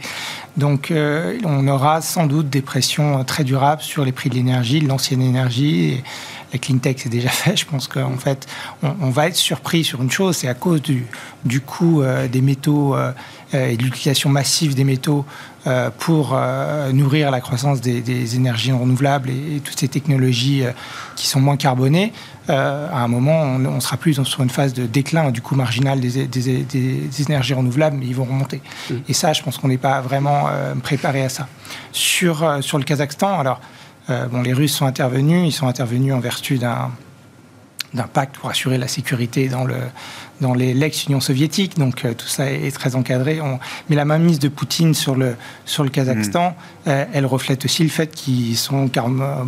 Donc on aura sans doute des pressions très durables sur les prix de l'énergie, de l'ancienne énergie et, la clean tech c'est déjà fait. Je pense qu'en fait, on, va être surpris sur une chose, c'est à cause du, du coût euh, des métaux euh, et de l'utilisation massive des métaux euh, pour nourrir la croissance des, énergies renouvelables et, toutes ces technologies qui sont moins carbonées. à un moment, on, sera plus sur une phase de déclin du coût marginal des, des énergies renouvelables, mais ils vont remonter. Mmh. Et ça, je pense qu'on n'est pas vraiment préparé à ça. Sur, sur le Kazakhstan, alors euh, bon, les Russes sont intervenus, ils sont intervenus en vertu d'un pacte pour assurer la sécurité dans le, dans l'ex-Union soviétique, donc euh, tout ça est, très encadré. Mais la mainmise de Poutine sur le, sur le Kazakhstan, mm. euh, elle reflète aussi le fait qu'ils sont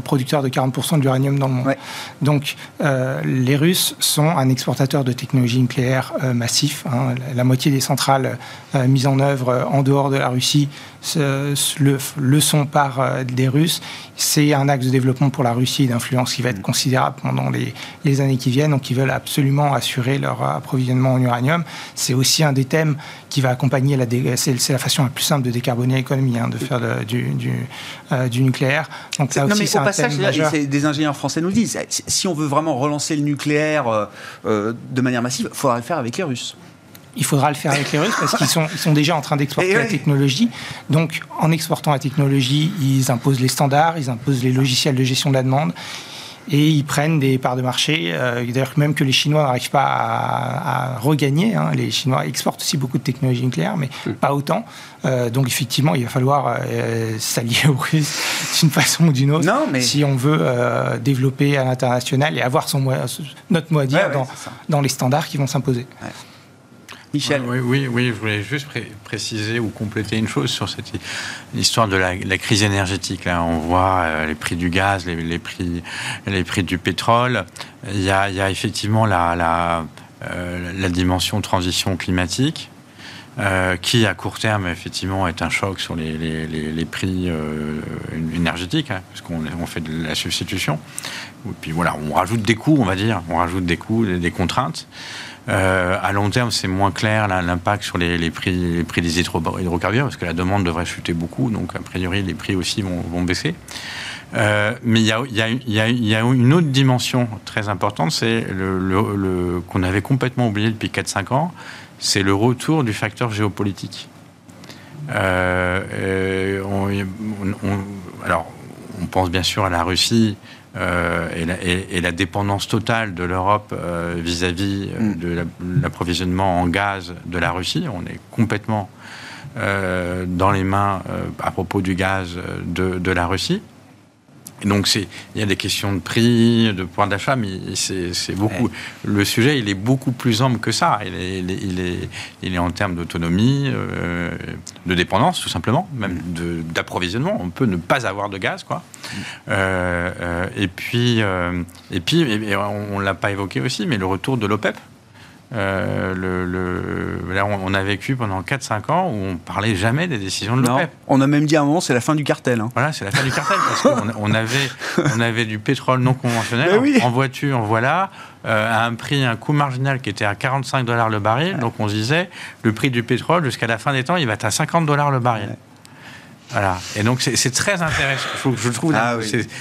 producteurs de 40% de l'uranium dans le monde. Donc euh, les Russes sont un exportateur de technologie nucléaire massif. Hein. La, moitié des centrales mises en œuvre en dehors de la Russie le, le, sont par des Russes. C'est un axe de développement pour la Russie d'influence qui va être mm. considérable pendant les, les années qui viennent. Donc ils veulent absolument assurer leur approvisionnement d'approvisionnement en uranium. C'est aussi un des thèmes qui va accompagner la. C'est la façon la plus simple de décarboner l'économie, hein, de faire du, du, euh, du, nucléaire. Donc ça aussi, c'est un passage, thème des ingénieurs français nous disent, si on veut vraiment relancer le nucléaire euh, euh, de manière massive, il faudra le faire avec les Russes il faudra le faire avec les Russes parce qu'ils sont, ils sont déjà en train d'exporter la technologie. Donc, en exportant la technologie, ils imposent les standards, ils imposent les logiciels de gestion de la demande et ils prennent des parts de marché. Euh, d'ailleurs, même que les Chinois n'arrivent pas à, regagner. Hein. Les Chinois exportent aussi beaucoup de technologies nucléaires, mais hmm. pas autant. Euh, donc, effectivement, il va falloir euh, s'allier aux Russes d'une façon ou d'une autre si on veut développer à l'international et avoir son, notre mot à dire dans, dans, les standards qui vont s'imposer. Michel. Oui, oui, oui, je voulais juste préciser ou compléter une chose sur cette histoire de la, crise énergétique. Là, on voit euh, les prix du gaz, les, prix, les prix du pétrole. Il y a, effectivement euh, la, dimension transition climatique. Euh, qui à court terme effectivement est un choc sur les, prix énergétiques, hein, parce qu'on on fait de la substitution. Et puis voilà, on rajoute des coûts, on va dire, on rajoute des coûts, des contraintes. Euh, à long terme, c'est moins clair l'impact sur les, prix, des hydrocarbures, parce que la demande devrait chuter beaucoup, donc a priori les prix aussi vont, baisser. Mais il y, a, une autre dimension très importante, c'est qu'on avait complètement oublié depuis 4-5 ans, c'est le retour du facteur géopolitique. Euh, alors, on pense bien sûr à la Russie euh, et, la, dépendance totale de l'Europe euh, vis-à-vis euh, mm. de l'approvisionnement en gaz de la Russie. On est complètement dans les mains à propos du gaz de la Russie donc il y a des questions de prix, de point d'achat, mais c'est beaucoup. Le sujet, il est beaucoup plus ample que ça. Il est, il est, il est, en termes d'autonomie, euh, de dépendance, tout simplement, même d'approvisionnement. On peut ne pas avoir de gaz, quoi. Euh, euh, et puis, et puis, on, ne l'a pas évoqué aussi, mais le retour de l'OPEP. Euh, le, là, on, a vécu pendant 4-5 ans où on parlait jamais des décisions de l'OPEP. On a même dit à un moment c'est la fin du cartel. Hein. Voilà, c'est la fin du cartel parce qu'on on avait, on avait du pétrole non conventionnel en, voiture, voilà, euh, à un prix, un coût marginal qui était à 45 dollars le baril. Donc on se disait le prix du pétrole jusqu'à la fin des temps, il va être à 50 dollars le baril. Voilà. Et donc c'est très intéressant. Je, trouve ah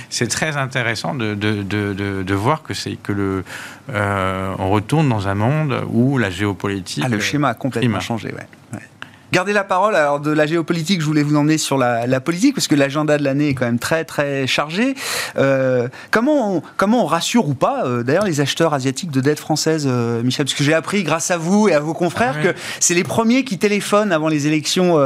c'est très intéressant de, de, de, de voir que c'est que le euh, on retourne dans un monde où la géopolitique. Ah, le schéma a complètement changé. Ouais. Gardez la parole. Alors de la géopolitique, je voulais vous emmener sur la, politique parce que l'agenda de l'année est quand même très très chargé. Euh, comment on, comment on rassure ou pas euh, d'ailleurs les acheteurs asiatiques de dette française, euh, Michel? Parce que j'ai appris grâce à vous et à vos confrères ah que c'est les premiers qui téléphonent avant les élections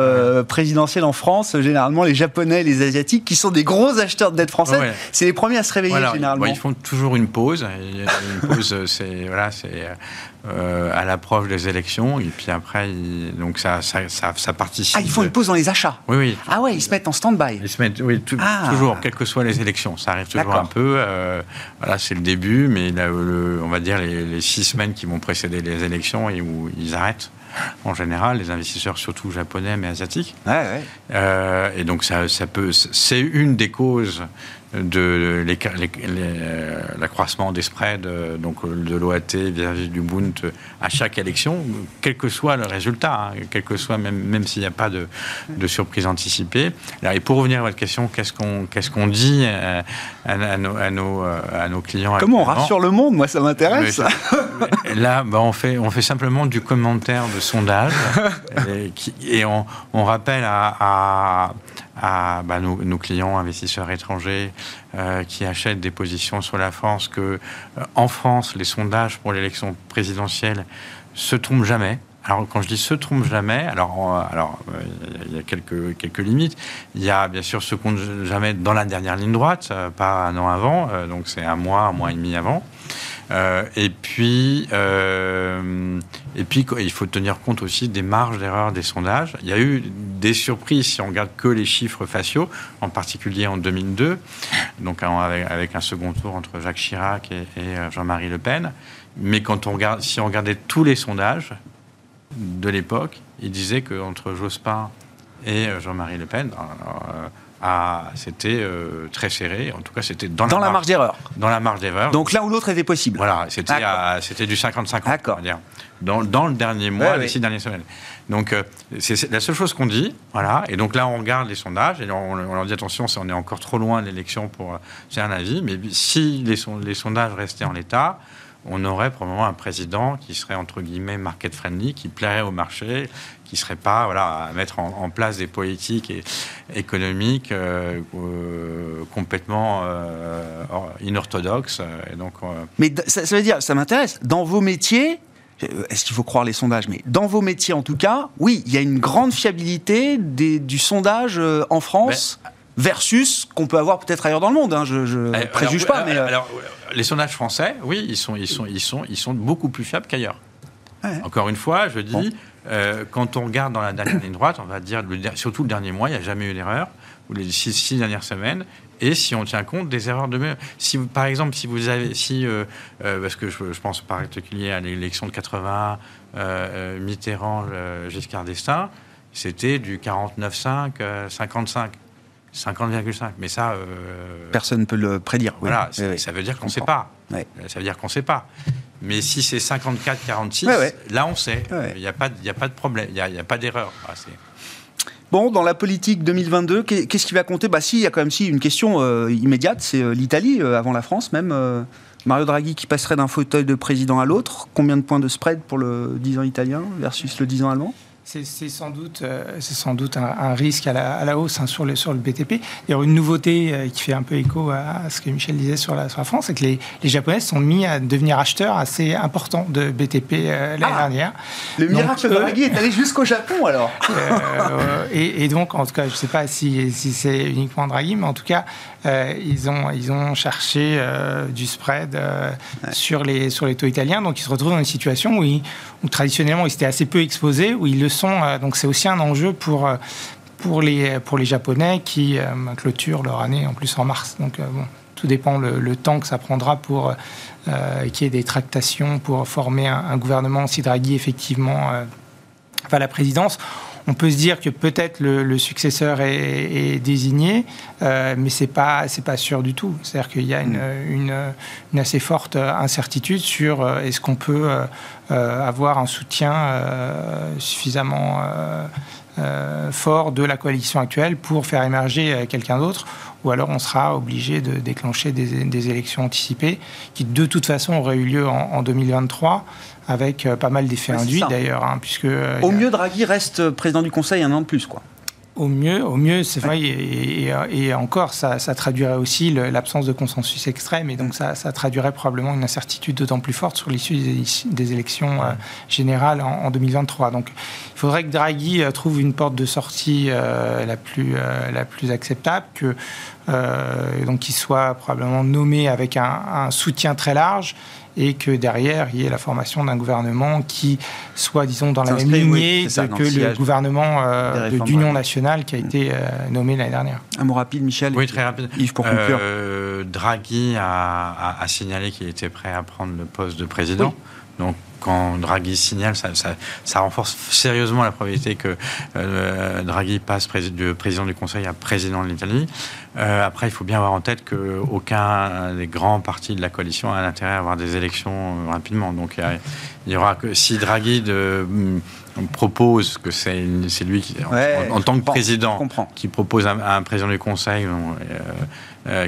présidentielles en France. Généralement les Japonais, les Asiatiques, qui sont des gros acheteurs de dette française, c'est les premiers à se réveiller généralement. ils font toujours une pause. Une pause, c'est voilà, c'est euh, à l'approche des élections. Et puis après, donc ça, ça, ça, participe. Ah, ils font une pause dans les achats Oui, oui. Ah ouais, ils se mettent en stand-by. Ils se mettent, oui, ah. toujours, quelles que soient les élections. Ça arrive toujours un peu. Euh, voilà, c'est le début, mais on va dire les, six semaines qui vont précéder les élections et où ils arrêtent en général, les investisseurs surtout japonais mais asiatiques. Ouais, ouais. Euh, et donc ça, ça peut, c'est une des causes de l'accroissement des spreads, euh, donc euh, de l'OAT vis-à-vis du Bund à chaque élection, quel que soit le résultat, hein, quel que soit, même, même s'il n'y a pas de, de, surprise anticipée. et pour revenir à votre question, qu'est-ce qu'on qu'est-ce qu'on dit à, à, nos, à, nos, à, nos, clients Comment on rassure le monde? Moi, ça m'intéresse. Là, bah, on, fait, on fait simplement du commentaire de sondage et, et on, on, rappelle à à bah, nos, clients investisseurs étrangers euh, qui achètent des positions sur la France que euh, en France les sondages pour l'élection présidentielle se trompent jamais. Alors quand je dis se trompent jamais, alors euh, alors il y a quelques quelques limites. Il y a bien sûr ce compte jamais dans la dernière ligne droite, pas un an avant, donc c'est un mois, un mois et demi avant. Euh, et puis, euh, et puis, il faut tenir compte aussi des marges d'erreur des sondages. Il y a eu des surprises si on regarde que les chiffres faciaux, en particulier en 2002, donc avec, un second tour entre Jacques Chirac et, euh, Jean-Marie Le Pen. Mais quand on regarde, si on regardait tous les sondages de l'époque, il disait qu'entre Jospin et Jean-Marie Le Pen, c'était euh, très serré. En tout cas, c'était dans, dans, la, marge d'erreur. Dans la marge d'erreur. Donc l'un ou l'autre était possible. Voilà, c'était du 50-50, dire. Dans, dans, le dernier mois, les six dernières semaines. Donc, euh, c'est la seule chose qu'on dit. Voilà. Et donc là, on regarde les sondages et on, leur dit attention, on est encore trop loin de l'élection pour faire un avis. Mais si les, les sondages restaient en l'état, on aurait probablement un président qui serait entre guillemets market friendly, qui plairait au marché, qui serait pas voilà à mettre en, place des politiques et, économiques euh, euh, complètement euh, inorthodoxes. Et donc, Mais ça, veut dire, ça m'intéresse. Dans vos métiers, est-ce qu'il faut croire les sondages Mais dans vos métiers, en tout cas, oui, il y a une grande fiabilité du sondage en France. versus qu'on peut avoir peut-être ailleurs dans le monde. Hein. Je ne préjuge pas. Mais alors, les sondages français, oui, ils sont, ils sont, ils sont, ils sont beaucoup plus fiables qu'ailleurs. Encore une fois, je dis, euh, quand on regarde dans la dernière ligne droite, on va dire, surtout le dernier mois, il n'y a jamais eu d'erreur, ou les six, dernières semaines, et si on tient compte des erreurs de si par exemple si vous avez si euh, euh, parce que je, pense par particulier à l'élection de 80 Mitterrand Giscard d'Estaing c'était du 49,5 55 50,5. Mais ça. Euh, Personne ne peut le prédire. Voilà, ça veut dire qu'on ne sait pas. Ça veut dire qu'on ne sait pas. Mais si c'est 54, 46, là on sait. Il n'y a, pas, a pas de problème, il n'y a, pas d'erreur. Ah, bon, dans la politique 2022, qu'est-ce qui va compter? Bah si, il y a quand même si une question euh, immédiate, c'est euh, l'Italie avant la France même. Mario Draghi qui passerait d'un fauteuil de président à l'autre. Combien de points de spread pour le 10 ans italien versus le 10 ans allemand? C'est sans doute, euh, c'est sans doute un, risque à la, hausse hein, sur, le, sur le BTP. D'ailleurs, une nouveauté euh, qui fait un peu écho à, ce que Michel disait sur la, France, c'est que les, Japonais sont mis à devenir acheteurs assez importants de BTP euh, l'année ah, dernière. Le miracle de Draghi est allé jusqu'au Japon alors. et, donc, en tout cas, je ne sais pas si, si c'est uniquement Draghi, mais en tout cas, ils, ont, ils ont cherché du spread sur, les, sur les taux italiens. Donc, ils se retrouvent dans une situation où, où traditionnellement, ils étaient assez peu exposés, où ils le euh, donc c'est aussi un enjeu pour, euh, pour, les, pour les Japonais qui euh, clôturent leur année en plus en mars. Donc bon, tout dépend le, temps que ça prendra pour qu'il y ait des tractations pour former un, gouvernement si Draghi effectivement va la présidence on peut se dire que peut-être le, successeur est, désigné, mais c'est pas c'est pas sûr du tout. C'est-à-dire qu'il y a une, une, une, assez forte incertitude sur est-ce qu'on peut euh, avoir un soutien euh, suffisamment euh, fort de la coalition actuelle pour faire émerger quelqu'un d'autre, ou alors on sera obligé de déclencher des, élections anticipées qui de toute façon auraient eu lieu en, 2023 avec pas mal d'effets induits d'ailleurs. Hein, puisque, Au mieux, Draghi reste président du Conseil un an de plus. quoi. Au mieux, au mieux, c'est vrai, et, encore, ça, traduirait aussi l'absence de consensus extrême, et donc ça, traduirait probablement une incertitude d'autant plus forte sur l'issue des, élections euh, générales en, 2023. Donc, il faudrait que Draghi euh, trouve une porte de sortie euh, la plus la plus acceptable, que donc qu'il soit probablement nommé avec un, un soutien très large et que derrière, il y ait la formation d'un gouvernement qui soit, disons, dans la même lignée que le gouvernement euh, d'union nationale qui a été euh, nommé l'année dernière. Un mot rapide, Michel. Oui, très rapide. Yves, pour conclure. Euh, Draghi a, signalé qu'il était prêt à prendre le poste de président. Donc, quand Draghi signale, ça, renforce sérieusement la probabilité que Draghi passe de président du Conseil à président de l'Italie. Euh, après, il faut bien avoir en tête qu'aucun des grands partis de la coalition a l'intérêt à avoir des élections euh, rapidement. Donc, il y, aura que si Draghi de, mm, propose que c'est lui qui, en, tant que président, qui propose à, un président du Conseil euh,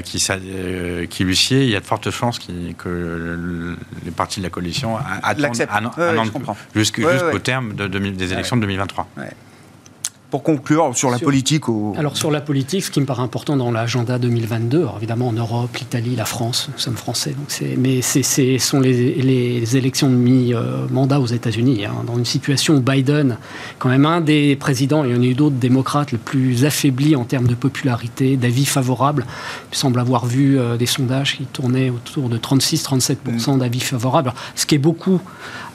qui, qui lui sied, il y a de fortes chances que les partis de la coalition attendent un, an jusqu'au terme de, des élections de 2023 pour conclure sur la politique Alors sur la politique, ce qui me paraît important dans l'agenda 2022, alors évidemment en Europe, l'Italie, la France, nous sommes français, donc mais ce sont les, élections de mi-mandat aux États-Unis, hein, dans une situation où Biden, quand même un des présidents, et il y en a eu d'autres démocrates, le plus affaibli en termes de popularité, d'avis favorables, il semble avoir vu euh, des sondages qui tournaient autour de 36-37% mm. d'avis favorables, ce qui est beaucoup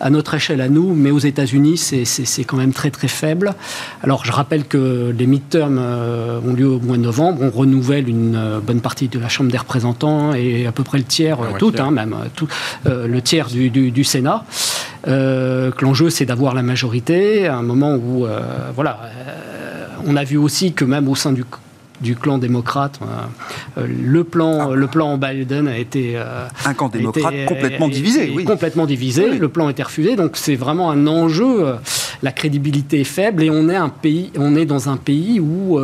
à notre échelle à nous, mais aux États-Unis, c'est quand même très très faible. Alors je rappelle que les midterms euh, ont lieu au mois de novembre. On renouvelle une euh, bonne partie de la Chambre des représentants et à peu près le tiers, tout, hein, même, tout, euh, le tiers du, du, Sénat. que l'enjeu, c'est d'avoir la majorité à un moment où, voilà, on a vu aussi que même au sein du du clan démocrate. le plan, le plan Biden a été un camp démocrate complètement divisé. Oui. Complètement divisé. Le plan a été refusé. Donc c'est vraiment un enjeu. La crédibilité est faible et on est un pays, on est dans un pays où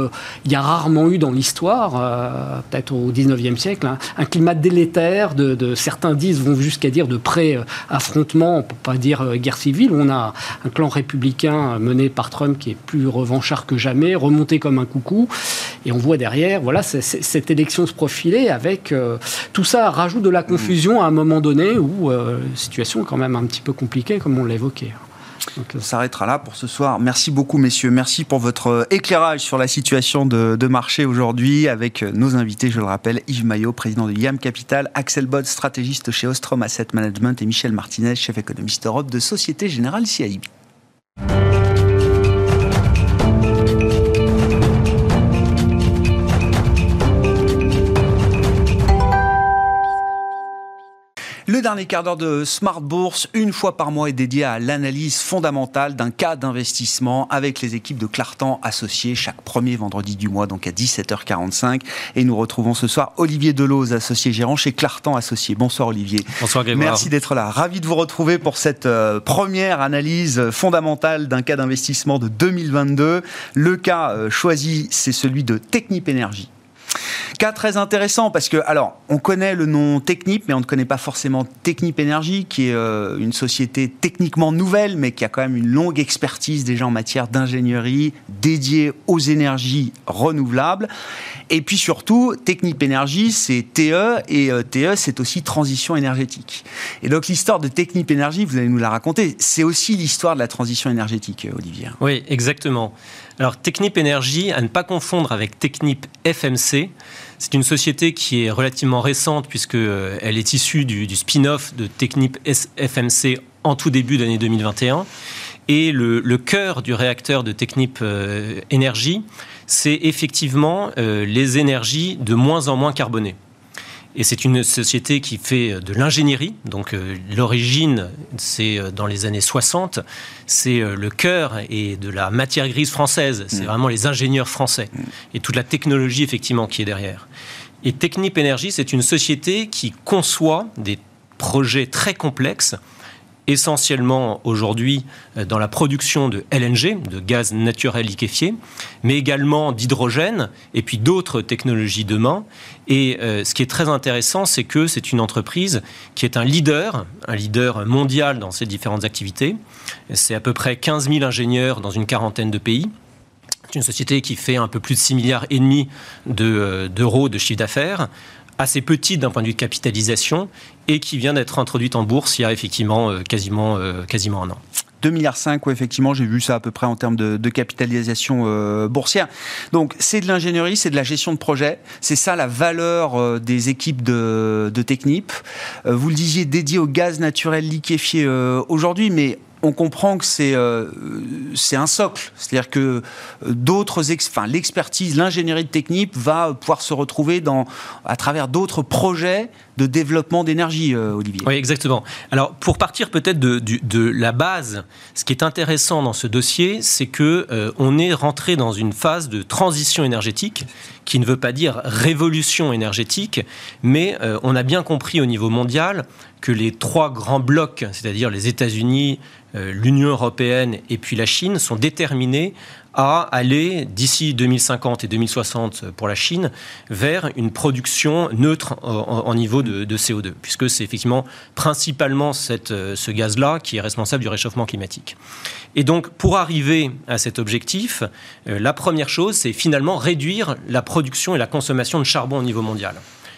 il y a rarement eu dans l'histoire, peut-être au 19e siècle, hein, un climat délétère de, certains disent vont jusqu'à dire de pré-affrontement, pour pas dire guerre civile. On a un clan républicain mené par Trump qui est plus revanchard que jamais, remonté comme un coucou. Et on voit derrière, voilà, cette élection se profiler avec euh, tout ça rajoute de la confusion à un moment donné où euh, la situation est quand même un petit peu compliquée, comme on l'a évoqué. On s'arrêtera là pour ce soir. Merci beaucoup, messieurs. Merci pour votre euh, éclairage sur la situation de, marché aujourd'hui avec nos invités, je le rappelle, Yves Maillot, président de YAM Capital, Axel Bod, stratégiste chez Ostrom Asset Management et Michel Martinez, chef économiste Europe de Société Générale CIB. Le dernier quart d'heure de Smart Bourse, une fois par mois, est dédié à l'analyse fondamentale d'un cas d'investissement avec les équipes de Clartan associées chaque premier vendredi du mois, donc à 17h45. Et nous retrouvons ce soir Olivier Deloz, associé gérant chez Clartan Associés. Bonsoir Olivier. Bonsoir Grégoire. Merci d'être là. Ravi de vous retrouver pour cette euh, première analyse fondamentale d'un cas d'investissement de 2022. Le cas euh, choisi, c'est celui de Technip Énergie. Cas très intéressant parce que, alors, on connaît le nom Technip, mais on ne connaît pas forcément Technip Énergie, qui est euh, une société techniquement nouvelle, mais qui a quand même une longue expertise déjà en matière d'ingénierie dédiée aux énergies renouvelables. Et puis surtout, Technip Énergie, c'est TE, et euh, TE, c'est aussi transition énergétique. Et donc l'histoire de Technip Énergie, vous allez nous la raconter, c'est aussi l'histoire de la transition énergétique, euh, Olivier. Oui, exactement. Alors Technip Énergie, à ne pas confondre avec Technip FMC, c'est une société qui est relativement récente puisqu'elle euh, est issue du, spin-off de Technip FMC en tout début d'année 2021. Et le, cœur du réacteur de Technip euh, Énergie, c'est effectivement euh, les énergies de moins en moins carbonées. Et c'est une société qui fait de l'ingénierie. Donc l'origine, c'est dans les années 60. C'est le cœur et de la matière grise française. C'est mm. vraiment les ingénieurs français mm. et toute la technologie effectivement qui est derrière. Et Technip Energy, c'est une société qui conçoit des projets très complexes, essentiellement aujourd'hui euh, dans la production de LNG, de gaz naturel liquéfié, mais également d'hydrogène et puis d'autres technologies demain. Et euh, ce qui est très intéressant, c'est que c'est une entreprise qui est un leader, un leader mondial dans ces différentes activités. C'est à peu près 15 000 ingénieurs dans une quarantaine de pays. C'est une société qui fait un peu plus de 6 milliards et demi euh, d'euros de, chiffre d'affaires, assez petite d'un point de vue de capitalisation et qui vient d'être introduite en bourse il y a effectivement euh, quasiment, euh, quasiment un an. 2,5 milliards, oui, effectivement, j'ai vu ça à peu près en termes de, capitalisation boursière. Donc, c'est de l'ingénierie, c'est de la gestion de projet. C'est ça la valeur des équipes de Technip. vous le disiez, dédié au gaz naturel liquéfié aujourd'hui, mais on comprend que c'est euh, c'est un socle. C'est-à-dire que euh, d'autres, enfin, l'expertise, l'ingénierie de technique va pouvoir se retrouver dans, à travers d'autres projets de développement d'énergie, euh, Olivier. Oui, exactement. Alors, pour partir peut-être de, la base, ce qui est intéressant dans ce dossier, c'est que on est rentré dans une phase de transition énergétique qui ne veut pas dire révolution énergétique, mais on a bien compris au niveau mondial que les trois grands blocs, c'est-à-dire les États-Unis, euh, l'Union européenne et puis la Chine, sont déterminés à aller, d'ici 2050 et 2060 pour la Chine, vers une production neutre en, niveau de, CO2, puisque c'est effectivement principalement euh, ce gaz-là qui est responsable du réchauffement climatique. Et donc, pour arriver à cet objectif, euh, la première chose, c'est finalement réduire la production et la consommation de charbon au niveau mondial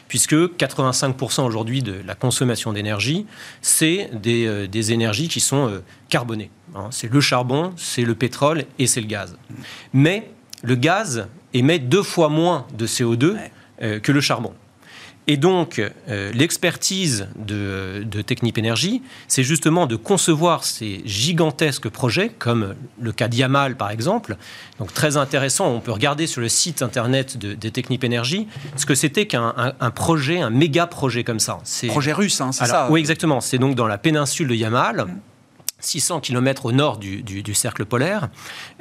puisque 85% aujourd'hui de la consommation d'énergie, c'est des, euh, énergies qui sont euh, carbonées. Hein. C'est le charbon, c'est le pétrole et c'est le gaz. Mais le gaz émet deux fois moins de CO2 euh, que le charbon. Et donc, euh, l'expertise de, de Technip Energy, c'est justement de concevoir ces gigantesques projets, comme le cas d'Yamal par exemple. Donc, très intéressant, on peut regarder sur le site internet de, Technip Energy ce que c'était qu'un projet, un méga projet comme ça. Projet russe, hein, c'est ça Oui, exactement. C'est donc dans la péninsule de Yamal. 600 km au nord du, cercle polaire,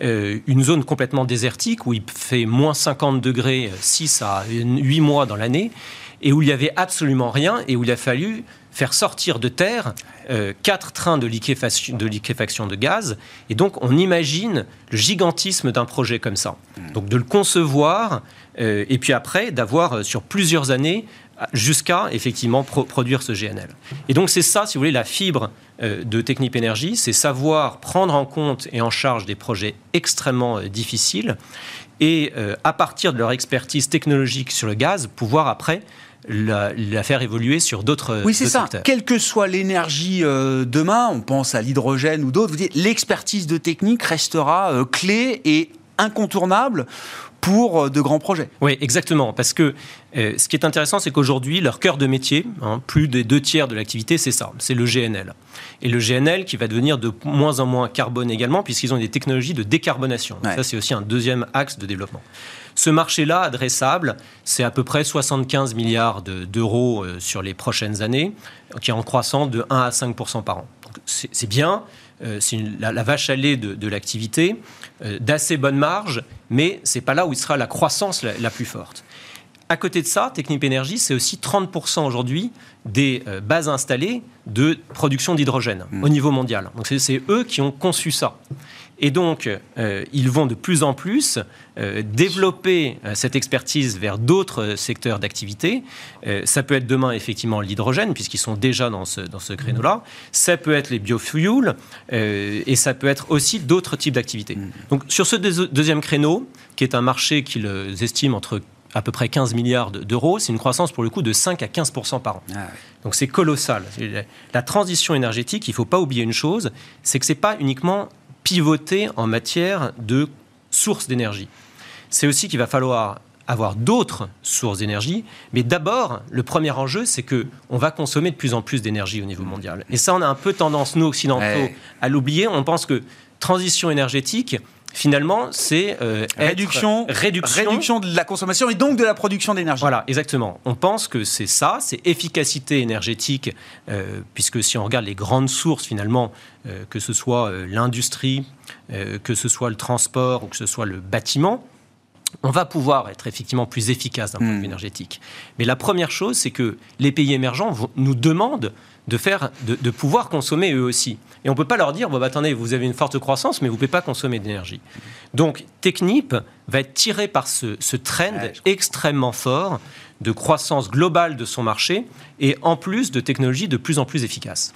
euh, une zone complètement désertique où il fait moins 50 degrés 6 à 8 mois dans l'année, et où il n'y avait absolument rien, et où il a fallu faire sortir de terre euh, quatre trains de liquéfaction, de liquéfaction de gaz. Et donc, on imagine le gigantisme d'un projet comme ça. Hmm. Donc, de le concevoir, euh, et puis après, d'avoir sur plusieurs années jusqu'à effectivement produire ce GNL. Et donc c'est ça, si vous voulez, la fibre euh, de Technip Énergie, c'est savoir prendre en compte et en charge des projets extrêmement euh, difficiles et euh, à partir de leur expertise technologique sur le gaz, pouvoir après la, faire évoluer sur d'autres Oui, c'est ça. Quelle que soit l'énergie demain, on pense à l'hydrogène ou d'autres, l'expertise de technique restera clé et incontournable pour euh, de grands projets. Oui, exactement. Parce que euh, ce qui est intéressant, c'est qu'aujourd'hui, leur cœur de métier, hein, plus des deux tiers de l'activité, c'est ça, c'est le GNL. Et le GNL qui va devenir de moins en moins carbone également, puisqu'ils ont des technologies de décarbonation. Ça, c'est aussi un deuxième axe de développement. Ce marché-là, adressable, c'est à peu près 75 milliards d'euros euh, sur les prochaines années, qui est en croissant de 1 à 5% par an. C'est bien, c'est la, vache à lait de l'activité. Euh, d'assez bonne marge, mais c'est pas là où il sera la croissance la, plus forte. À côté de ça, Technip Energy, c'est aussi 30% aujourd'hui des euh, bases installées de production d'hydrogène mmh. au niveau mondial. Donc c'est eux qui ont conçu ça. Et donc, euh, ils vont de plus en plus euh, développer euh, cette expertise vers d'autres secteurs d'activité. ça peut être demain, effectivement, l'hydrogène, puisqu'ils sont déjà dans ce, dans ce créneau-là. Ça peut être les biofuels, et ça peut être aussi d'autres types d'activités. Mm. Donc, sur ce deuxième créneau, qui est un marché qu'ils estiment entre à peu près 15 milliards d'euros, c'est une croissance pour le coup de 5 à 15% par an. Ah Donc c'est colossal. La transition énergétique, il ne faut pas oublier une chose, c'est que ce n'est pas uniquement pivoter en matière de sources d'énergie. C'est aussi qu'il va falloir avoir d'autres sources d'énergie, mais d'abord, le premier enjeu, c'est que on va consommer de plus en plus d'énergie au niveau mondial. Et ça, on a un peu tendance, nous occidentaux, à l'oublier. On pense que transition énergétique, finalement, c'est euh, réduction, réduction, de la consommation et donc de la production d'énergie. Voilà, exactement. On pense que c'est ça, c'est efficacité énergétique, euh, puisque si on regarde les grandes sources, finalement, euh, que ce soit l'industrie, que ce soit le transport ou que ce soit le bâtiment, on va pouvoir être effectivement plus efficace d'un point de vue hmm. énergétique. Mais la première chose, c'est que les pays émergents nous demandent de, faire, de, pouvoir consommer eux aussi. Et on ne peut pas leur dire, bon, bah, attendez, vous avez une forte croissance, mais vous ne pouvez pas consommer d'énergie. Donc, Technip va être tiré par ce, trend extrêmement fort de croissance globale de son marché et en plus de technologies de plus en plus efficaces.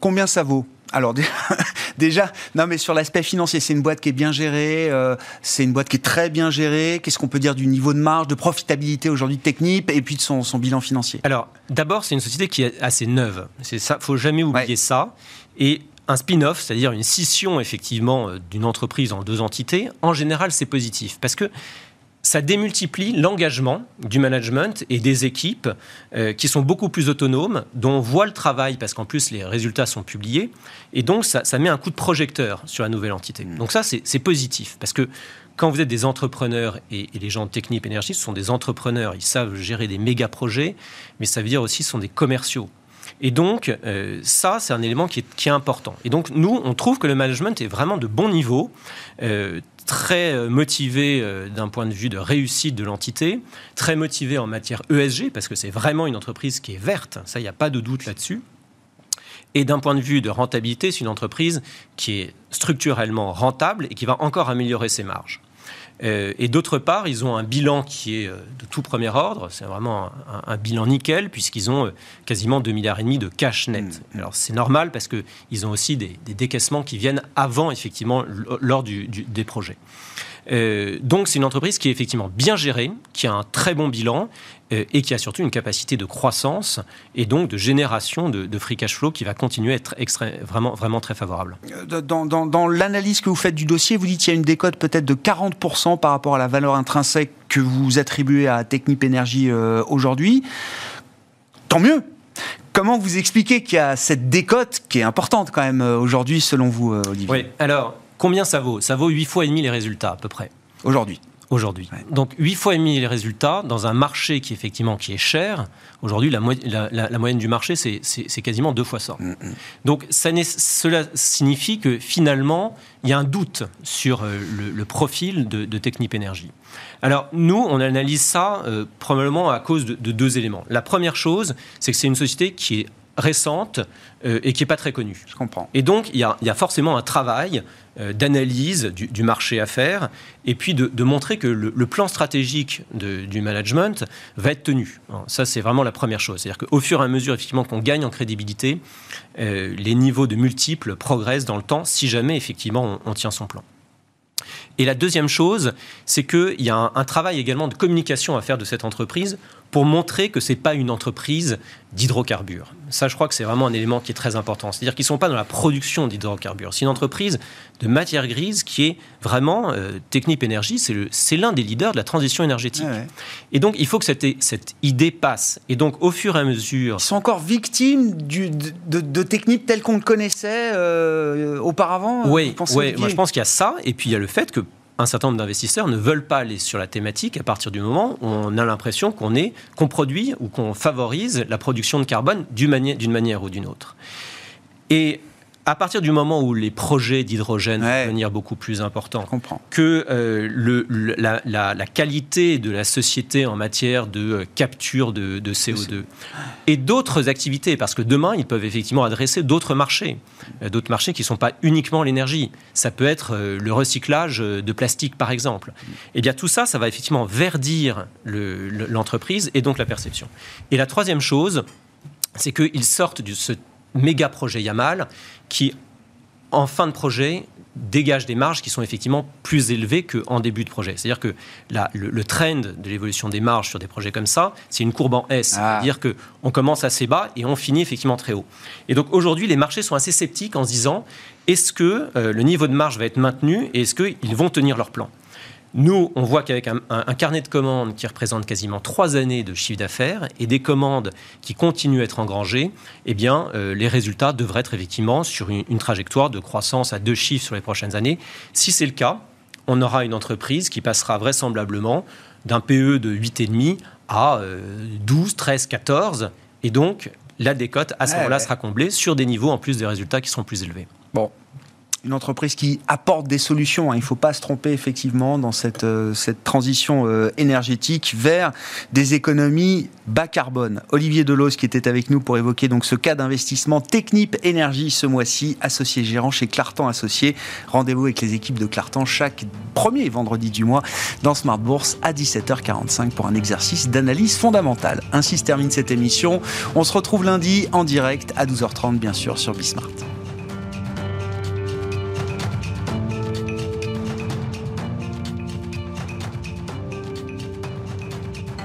Combien ça vaut? Alors déjà, non mais sur l'aspect financier, c'est une boîte qui est bien gérée, euh, c'est une boîte qui est très bien gérée. Qu'est-ce qu'on peut dire du niveau de marge, de profitabilité aujourd'hui de Technip et puis de son, bilan financier? Alors d'abord, c'est une société qui est assez neuve. C'est ça, faut jamais oublier ça. Et un spin-off, c'est-à-dire une scission effectivement euh, d'une entreprise en deux entités, en général, c'est positif parce que ça démultiplie l'engagement du management et des équipes euh, qui sont beaucoup plus autonomes, dont on voit le travail parce qu'en plus les résultats sont publiés. Et donc ça, met un coup de projecteur sur la nouvelle entité. Mm. Donc ça, c'est positif parce que quand vous êtes des entrepreneurs et, les gens de Technip Énergie, ce sont des entrepreneurs, ils savent gérer des méga projets, mais ça veut dire aussi ce sont des commerciaux. Et donc, euh, ça, c'est un élément qui est, important. Et donc, nous, on trouve que le management est vraiment de bon niveau. Euh, très euh, motivé d'un point de vue de réussite de l'entité, très motivé en matière ESG, parce que c'est vraiment une entreprise qui est verte, ça, il n'y a pas de doute là-dessus. Et d'un point de vue de rentabilité, c'est une entreprise qui est structurellement rentable et qui va encore améliorer ses marges. Euh, et d'autre part, ils ont un bilan qui est euh, de tout premier ordre. C'est vraiment un, bilan nickel, puisqu'ils ont euh, quasiment 2,5 milliards et demi de cash net. Mmh. Alors c'est normal parce qu'ils ont aussi des, décaissements qui viennent avant, effectivement, lors des projets. Euh, donc c'est une entreprise qui est effectivement bien gérée, qui a un très bon bilan et qui a surtout une capacité de croissance et donc de génération de, free cash flow qui va continuer à être vraiment, vraiment très favorable. Euh, dans, l'analyse que vous faites du dossier, vous dites qu'il y a une décote peut-être de 40% par rapport à la valeur intrinsèque que vous attribuez à Technip Energy aujourd'hui. Tant mieux Comment vous expliquez qu'il y a cette décote qui est importante quand même aujourd'hui selon vous, Olivier? Oui, alors Combien ça vaut? Ça vaut 8 fois et demi les résultats à peu près. Aujourd'hui aujourd'hui. Donc 8 fois et demi les résultats dans un marché qui effectivement qui est cher. Aujourd'hui, la, moyenne du marché, c'est quasiment deux fois ça. Mm, mm. Donc ça, cela signifie que finalement, il y a un doute sur euh, le, profil de, de, Technip Énergie. Alors nous, on analyse ça euh, probablement à cause de, de deux éléments. La première chose, c'est que c'est une société qui est récente euh, et qui n'est pas très connue. Je comprends. Et donc, il y a, forcément un travail euh, d'analyse du, marché à faire et puis de, montrer que le, plan stratégique du management va être tenu. ça, c'est vraiment la première chose. C'est-à-dire qu'au fur et à mesure, effectivement, qu'on gagne en crédibilité, euh, les niveaux de multiples progressent dans le temps si jamais, effectivement, on tient son plan. Et la deuxième chose, c'est qu'il y a un, travail également de communication à faire de cette entreprise pour montrer que ce n'est pas une entreprise d'hydrocarbures. Ça, je crois que c'est vraiment un élément qui est très important. C'est-à-dire qu'ils ne sont pas dans la production d'hydrocarbures. C'est une entreprise de matière grise qui est vraiment, euh, Technip Énergie, c'est l'un des leaders de la transition énergétique. Et donc, il faut que cette, cette, idée passe. Et donc, au fur et à mesure... Ils sont encore victimes du, de, de, Technip tel qu'on le connaissait euh, auparavant Oui, ouais, moi je pense qu'il y a ça. Et puis, il y a le fait que un certain nombre d'investisseurs ne veulent pas aller sur la thématique à partir du moment où on a l'impression qu'on est qu'on produit ou qu'on favorise la production de carbone d'une manière, manière ou d'une autre. À partir du moment où les projets d'hydrogène vont devenir beaucoup plus importants, que euh, le, la, la, qualité de la société en matière de euh, capture de, CO2 et d'autres activités, parce que demain, ils peuvent effectivement adresser d'autres marchés, euh, d'autres marchés qui ne sont pas uniquement l'énergie. Ça peut être le recyclage de plastique, par exemple. Et eh bien tout ça, ça va effectivement verdir l'entreprise et donc la perception. Et la troisième chose, c'est qu'ils sortent de ce méga projet Yamal qui, en fin de projet, dégage des marges qui sont effectivement plus élevées qu'en début de projet. C'est-à-dire que le, trend de l'évolution des marges sur des projets comme ça, c'est une courbe en S. Ah. C'est-à-dire qu'on commence assez bas et on finit effectivement très haut. Et donc aujourd'hui, les marchés sont assez sceptiques en se disant est-ce que euh, le niveau de marge va être maintenu et est-ce qu'ils vont tenir leur plan? Nous, on voit qu'avec un, carnet de commandes qui représente quasiment trois années de chiffre d'affaires et des commandes qui continuent à être engrangées, eh bien, euh, les résultats devraient être effectivement sur une, trajectoire de croissance à deux chiffres sur les prochaines années. Si c'est le cas, on aura une entreprise qui passera vraisemblablement d'un PE de 8,5 à 12, 13, 14. Et donc, la décote, à ce moment-là, sera comblée sur des niveaux en plus des résultats qui seront plus élevés. Bon, une entreprise qui apporte des solutions. Hein. Il ne faut pas se tromper effectivement dans cette, euh, cette transition euh, énergétique vers des économies bas carbone. Olivier Delos qui était avec nous pour évoquer donc ce cas d'investissement Technip Énergie ce mois-ci, associé gérant chez Clartan Associé. Rendez-vous avec les équipes de Clartan chaque premier vendredi du mois dans Smart Bourse à 17h45 pour un exercice d'analyse fondamentale. Ainsi se termine cette émission. On se retrouve lundi en direct à 12h30 bien sûr sur Bismart.